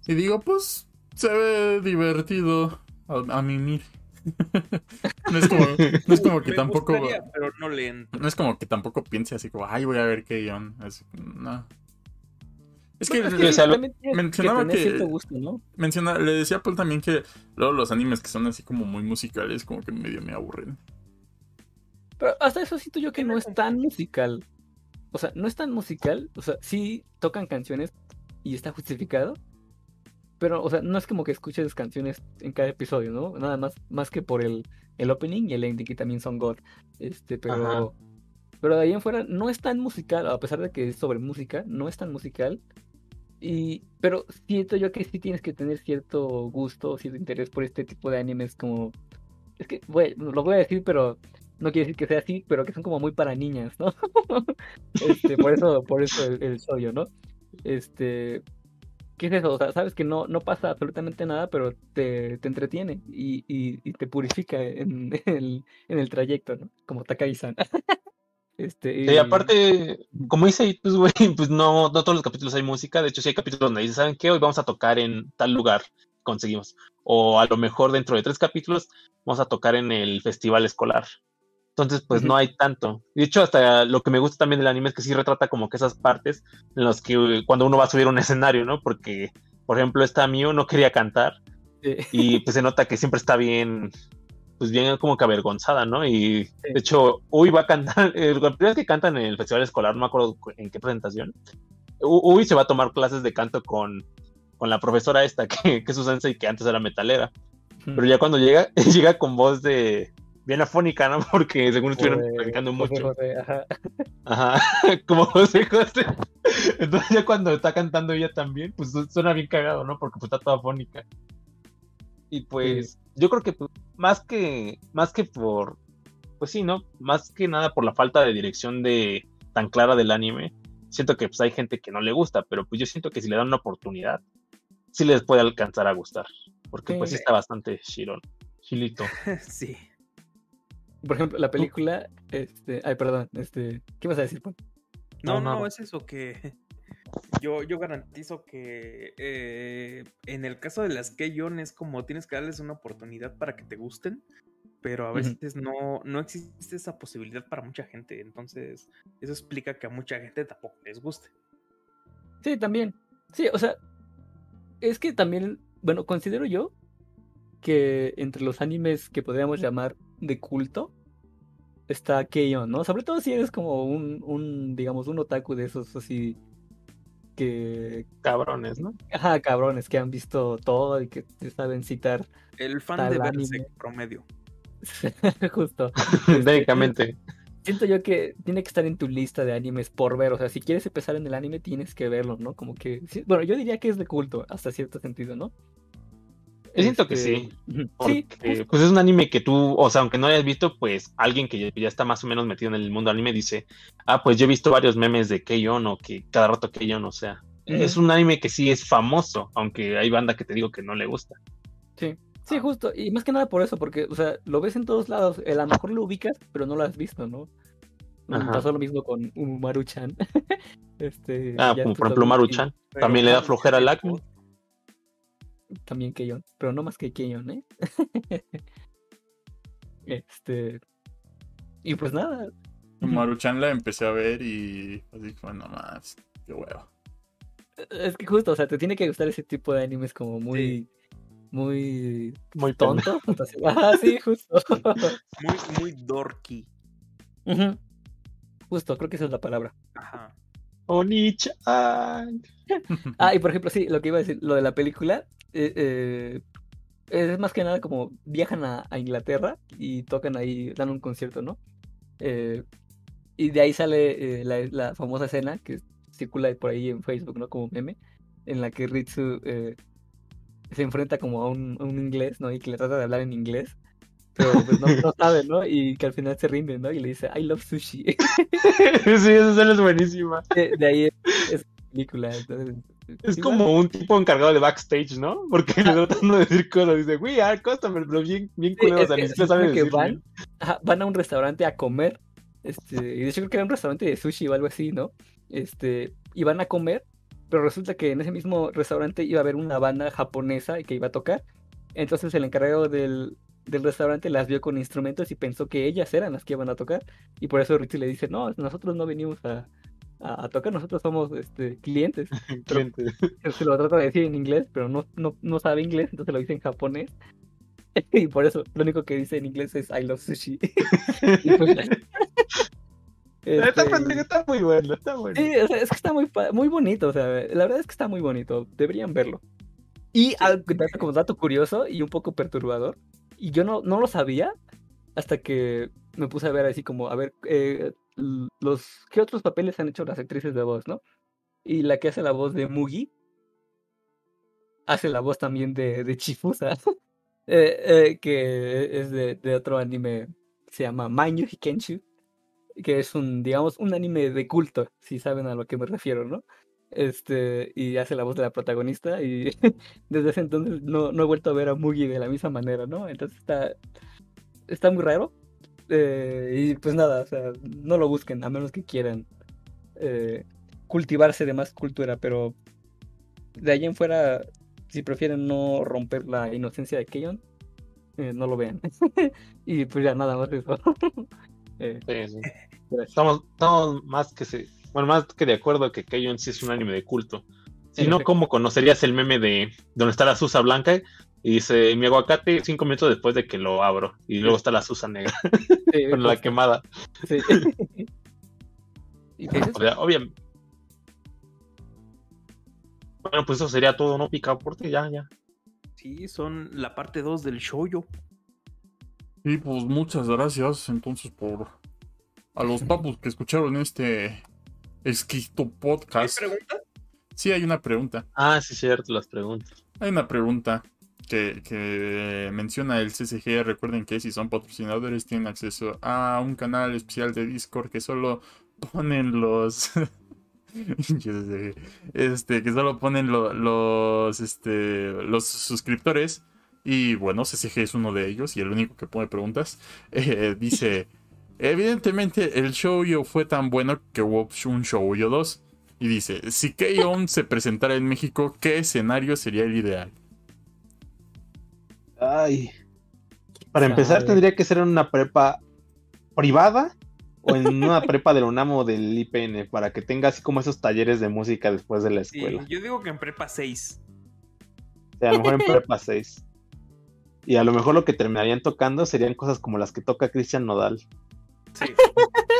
y digo, pues se ve divertido a, a mimir. no es como, no es como que Me tampoco gustaría, pero no le entro. no es como que tampoco piense así como, ay, voy a ver qué guion. Es, no. Es que, Bueno, Sí, o sea, lo- también tienes mencionaba que- cierto gusto, ¿no? menciona, le decía a Paul también que luego los animes que son así como muy musicales, como que medio me aburren. Pero hasta eso siento yo que no es tan musical. O sea, no es tan musical. O sea, sí tocan canciones y está justificado. Pero, o sea, no es como que escuches canciones en cada episodio, ¿no? Nada más, más que por el, el opening y el ending, que también son God. Este, pero. Ajá. Pero de ahí en fuera no es tan musical, a pesar de que es sobre música, no es tan musical. Y, pero siento yo que sí tienes que tener cierto gusto, cierto interés por este tipo de animes como... Es que, güey, lo voy a decir, pero no quiere decir que sea así, pero que son como muy para niñas, ¿no? este, por eso, por eso el, el ¿no? Este, ¿qué es eso? O sea, sabes que no, no pasa absolutamente nada, pero te, te entretiene y, y, y te purifica en el, en el trayecto, ¿no? Como Takagi-san. este, Y aparte, como dice pues, güey, pues no, no todos los capítulos hay música. De hecho, sí hay capítulos donde dice, ¿saben qué? Hoy vamos a tocar en tal lugar. Conseguimos. O a lo mejor dentro de tres capítulos vamos a tocar en el festival escolar. Entonces, pues no hay tanto. De hecho, hasta lo que me gusta también del anime es que sí retrata como que esas partes en las que eh, cuando uno va a subir un escenario, ¿no? Porque, por ejemplo, esta Miu no quería cantar Sí. y pues se nota que siempre está bien, pues bien como que avergonzada, ¿no? Y de hecho, Uy va a cantar, el primera vez que cantan en el festival escolar, no me acuerdo cu- en qué presentación, Uy se va a tomar clases de canto con, con la profesora esta, que, que es su sensei, que antes era metalera, pero ya cuando llega, llega con voz de bien afónica, ¿no? Porque según estuvieron José- practicando mucho. José, ajá. Ajá, como José José. Entonces ya cuando está cantando ella también, pues su- suena bien cagado, ¿no? Porque pues está toda fónica. Y pues yo creo que pues, más que más que por pues sí, ¿no? Más que nada por la falta de dirección de tan clara del anime. Siento que pues hay gente que no le gusta, pero pues yo siento que si le dan una oportunidad, sí les puede alcanzar a gustar, porque pues Sí. está bastante chirón, chilito. sí. Por ejemplo, la película, este, ay, perdón, este, ¿qué vas a decir, Juan? No, No, no, es eso que yo, yo garantizo que eh, en el caso de las Keyon es como tienes que darles una oportunidad para que te gusten, pero a veces no, no existe esa posibilidad para mucha gente. Entonces, eso explica que a mucha gente tampoco les guste. Sí, también. Sí, o sea, es que también, bueno, considero yo que entre los animes que podríamos llamar de culto está Keion, ¿no? Sobre todo si eres como un, un digamos, un otaku de esos así que, Cabrones, ¿no? ajá, cabrones, que han visto todo y que te saben citar El fan Tal de anime. Berserk promedio. justo. Técnicamente. Siento yo que tiene que estar en tu lista de animes por ver. O sea, si quieres empezar en el anime, tienes que verlo, ¿no? Como que. Bueno, yo diría que es de culto, hasta cierto sentido, ¿no? Yo siento que Este, sí. Porque, pues es un anime que tú, o sea, aunque no hayas visto, pues alguien que ya, está más o menos metido en el mundo anime dice, ah, pues yo he visto varios memes de Keion o que cada rato Keion, o sea, es un anime que sí es famoso, aunque hay banda que te digo que no le gusta. Sí, sí, justo. Y más que nada por eso, porque, o sea, lo ves en todos lados. eh, A lo mejor lo ubicas, pero no lo has visto, ¿no? Mm, Ajá. Pasó lo mismo con Umaru-chan. este, Ah, por ejemplo también, Maruchan, Pero también le da Maruchan flojera al acme. También Keion, pero no más que Keion, ¿eh? este. Y pues nada. Maruchan la empecé a ver y así fue nomás, qué huevo. Es que justo, o sea, te tiene que gustar ese tipo de animes como muy. Muy Muy tonto. Ah, sí, justo. Muy, muy dorky. Justo, creo que esa es la palabra. Ajá. Oni-chan. Ah, y por ejemplo, sí, lo que iba a decir, lo de la película, eh, eh, es más que nada como viajan a, a Inglaterra y tocan ahí, dan un concierto, ¿no? Eh, Y de ahí sale la, la famosa escena que circula por ahí en Facebook, ¿no? Como meme, en la que Ritsu eh, se enfrenta como a un, a un inglés, ¿no? Y que le trata de hablar en inglés. Pero pues no, no sabe, ¿no? Y que al final se rinde, ¿no? Y le dice, I love sushi. sí, esa escena es buenísima. De, de ahí es, es película. Entonces, Es como un tipo encargado de backstage, ¿no? Porque le tratan de decir cosas. Dice, we are customer, pero bien, bien Sí, culeros. es O sea, que van, ajá, van a un restaurante a comer. Este, y de hecho creo que era un restaurante de sushi o algo así, ¿no? Este, y van a comer, pero resulta que en ese mismo restaurante iba a haber una banda japonesa que iba a tocar. Entonces el encargado del, del restaurante las vio con instrumentos y pensó que ellas eran las que iban a tocar. Y por eso Ritsu le dice, no, nosotros no venimos a, a, a tocar, nosotros somos este, clientes. Cliente. Se lo trata de decir en inglés, pero no, no, no sabe inglés, entonces lo dice en japonés. Y por eso lo único que dice en inglés es I love sushi. Pues, Está, este, está muy bueno, está bueno. sí, o sea, es que está muy, muy bonito, o sea, la verdad es que está muy bonito, deberían verlo. Y algo dato- como dato curioso y un poco perturbador, y yo no, no lo sabía hasta que me puse a ver así como, a ver, eh, los, ¿qué otros papeles han hecho las actrices de voz, no? Y la que hace la voz de Mugi hace la voz también de, de Chifusa, eh, eh, que es de, de otro anime se llama Mañu Hikenshu, que es un, digamos, un anime de culto, si saben a lo que me refiero, ¿no? Este, y hace la voz de la protagonista y desde ese entonces no, no he vuelto a ver a Mugi de la misma manera, ¿no? Entonces está, está muy raro. Eh, y pues nada, o sea, no lo busquen a menos que quieran eh, cultivarse de más cultura, pero de ahí en fuera, si prefieren no romper la inocencia de Keyon, eh, no lo vean. y pues ya nada más eso. Sí, sí. Estamos, estamos más que se, bueno, más que de acuerdo que Keion sí es un anime de culto. Si no. ¿cómo conocerías el meme de donde está la Susa blanca y dice mi aguacate cinco minutos después de que lo abro y luego está la Susa negra Sí, con la quemada? sí. ¿Y qué? O sea, obviamente. Bueno, pues eso sería todo, ¿no? Picaporte, ya, ya. Sí, son la parte 2 del shoujo. Y pues muchas gracias entonces por a los papus que escucharon este exquisito ¿Hay podcast. pregunta? Sí, hay una pregunta. Ah, sí, cierto, las preguntas. Hay una pregunta que, que menciona el CCG. Recuerden que si son patrocinadores tienen acceso a un canal especial de Discord que solo ponen los... Este, que solo ponen lo- los, este, los suscriptores. Y bueno, CCG es uno de ellos y el único que pone preguntas. Eh, dice, evidentemente el show yo fue tan bueno que hubo un show yo 2. Y dice, si K-On se presentara en México, ¿qué escenario sería el ideal? Ay. Para empezar, Sabe. tendría que ser en una prepa privada o en una prepa del UNAM o del IPN para que tenga así como esos talleres de música después de la Sí, escuela. yo digo que en prepa 6. O sea, a lo mejor en prepa 6. Y a lo mejor lo que terminarían tocando serían cosas como las que toca Cristian Nodal. Sí.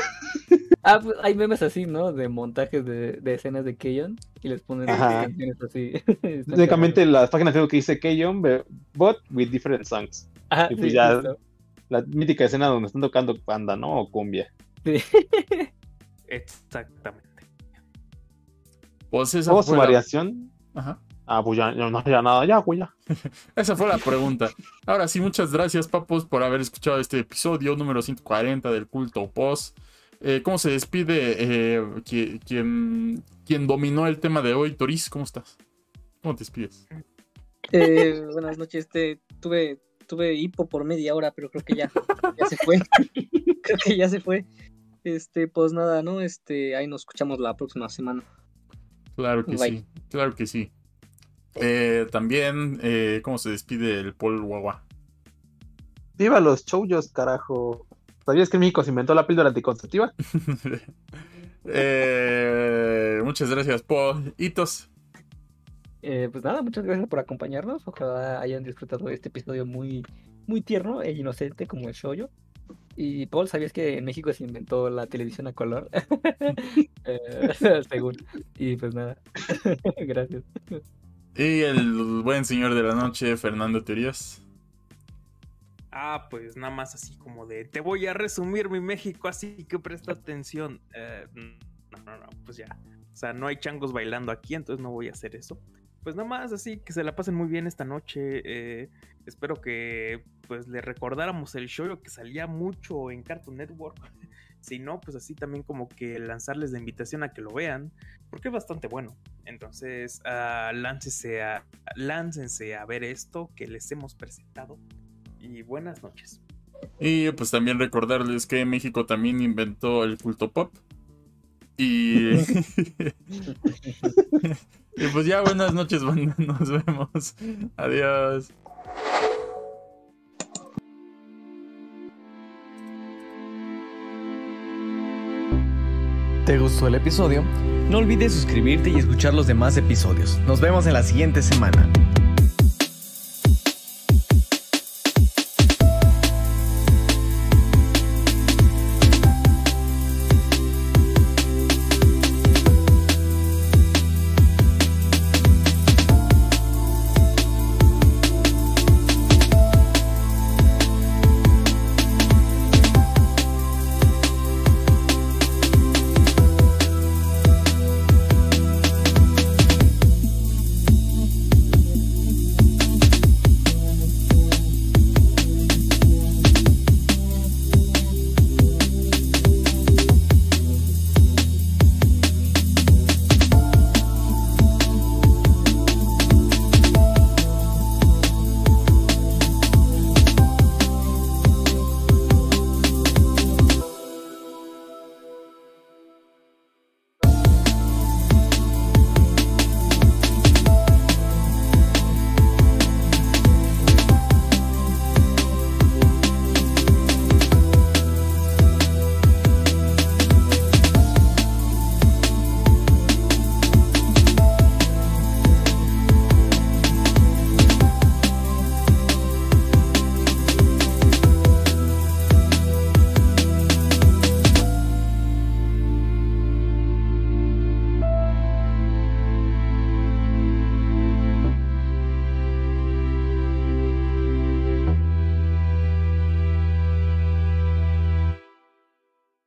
Ah, pues hay memes así, ¿no? De montajes de, de escenas de Keyon y les ponen canciones así. Cagado. las páginas de Facebook que dice Keyon, but with different songs. Ajá, y pues sí, ya- justo. La mítica escena donde están tocando banda, ¿no? O cumbia. Sí. Exactamente. Pues esa O su la... variación. Ajá. Ah, pues ya, ya no ya nada, ya, güey, ya. Esa fue la pregunta. Ahora sí, muchas gracias, papos, por haber escuchado este episodio número 140 del culto post. Eh, ¿Cómo se despide eh, qui- quien, quien dominó el tema de hoy? Toris, ¿cómo estás? ¿Cómo te despides? Eh, buenas noches, este, tuve, tuve hipo por media hora, pero creo que ya, ya se fue. creo que ya se fue. Este, pues nada, ¿no? Este, ahí nos escuchamos la próxima semana. Claro que Bye. sí, claro que sí. Eh, también, eh, ¿cómo se despide el Paul Guagua? Viva los chouyos, carajo. ¿Sabías que en México se inventó la píldora anticonceptiva? Eh, muchas gracias, Paul. Hitos. Eh, pues nada, muchas gracias por acompañarnos. Ojalá hayan disfrutado de este episodio muy, muy tierno e inocente como el shoyo. Y Paul, ¿sabías que en México se inventó la televisión a color? Eh, según. Y pues nada. gracias. Y el buen señor de la noche, Fernando Teorías. Ah, pues nada más así como de, te voy a resumir mi México, así que presta atención. Eh, no, no, no, pues ya. O sea, no hay changos bailando aquí, entonces no voy a hacer eso. Pues nada más así, que se la pasen muy bien esta noche. eh, espero que pues le recordáramos el show que salía mucho en Cartoon Network. si no, pues así también como que lanzarles la invitación a que lo vean, porque es bastante bueno. Entonces, ah, láncense a, láncense a ver esto que les hemos presentado. Y buenas noches. Y pues también recordarles que México también inventó el culto pop. Y, y pues ya buenas noches, banda. Nos vemos. Adiós. ¿Te gustó el episodio? No olvides suscribirte y escuchar los demás episodios. Nos vemos en la siguiente semana.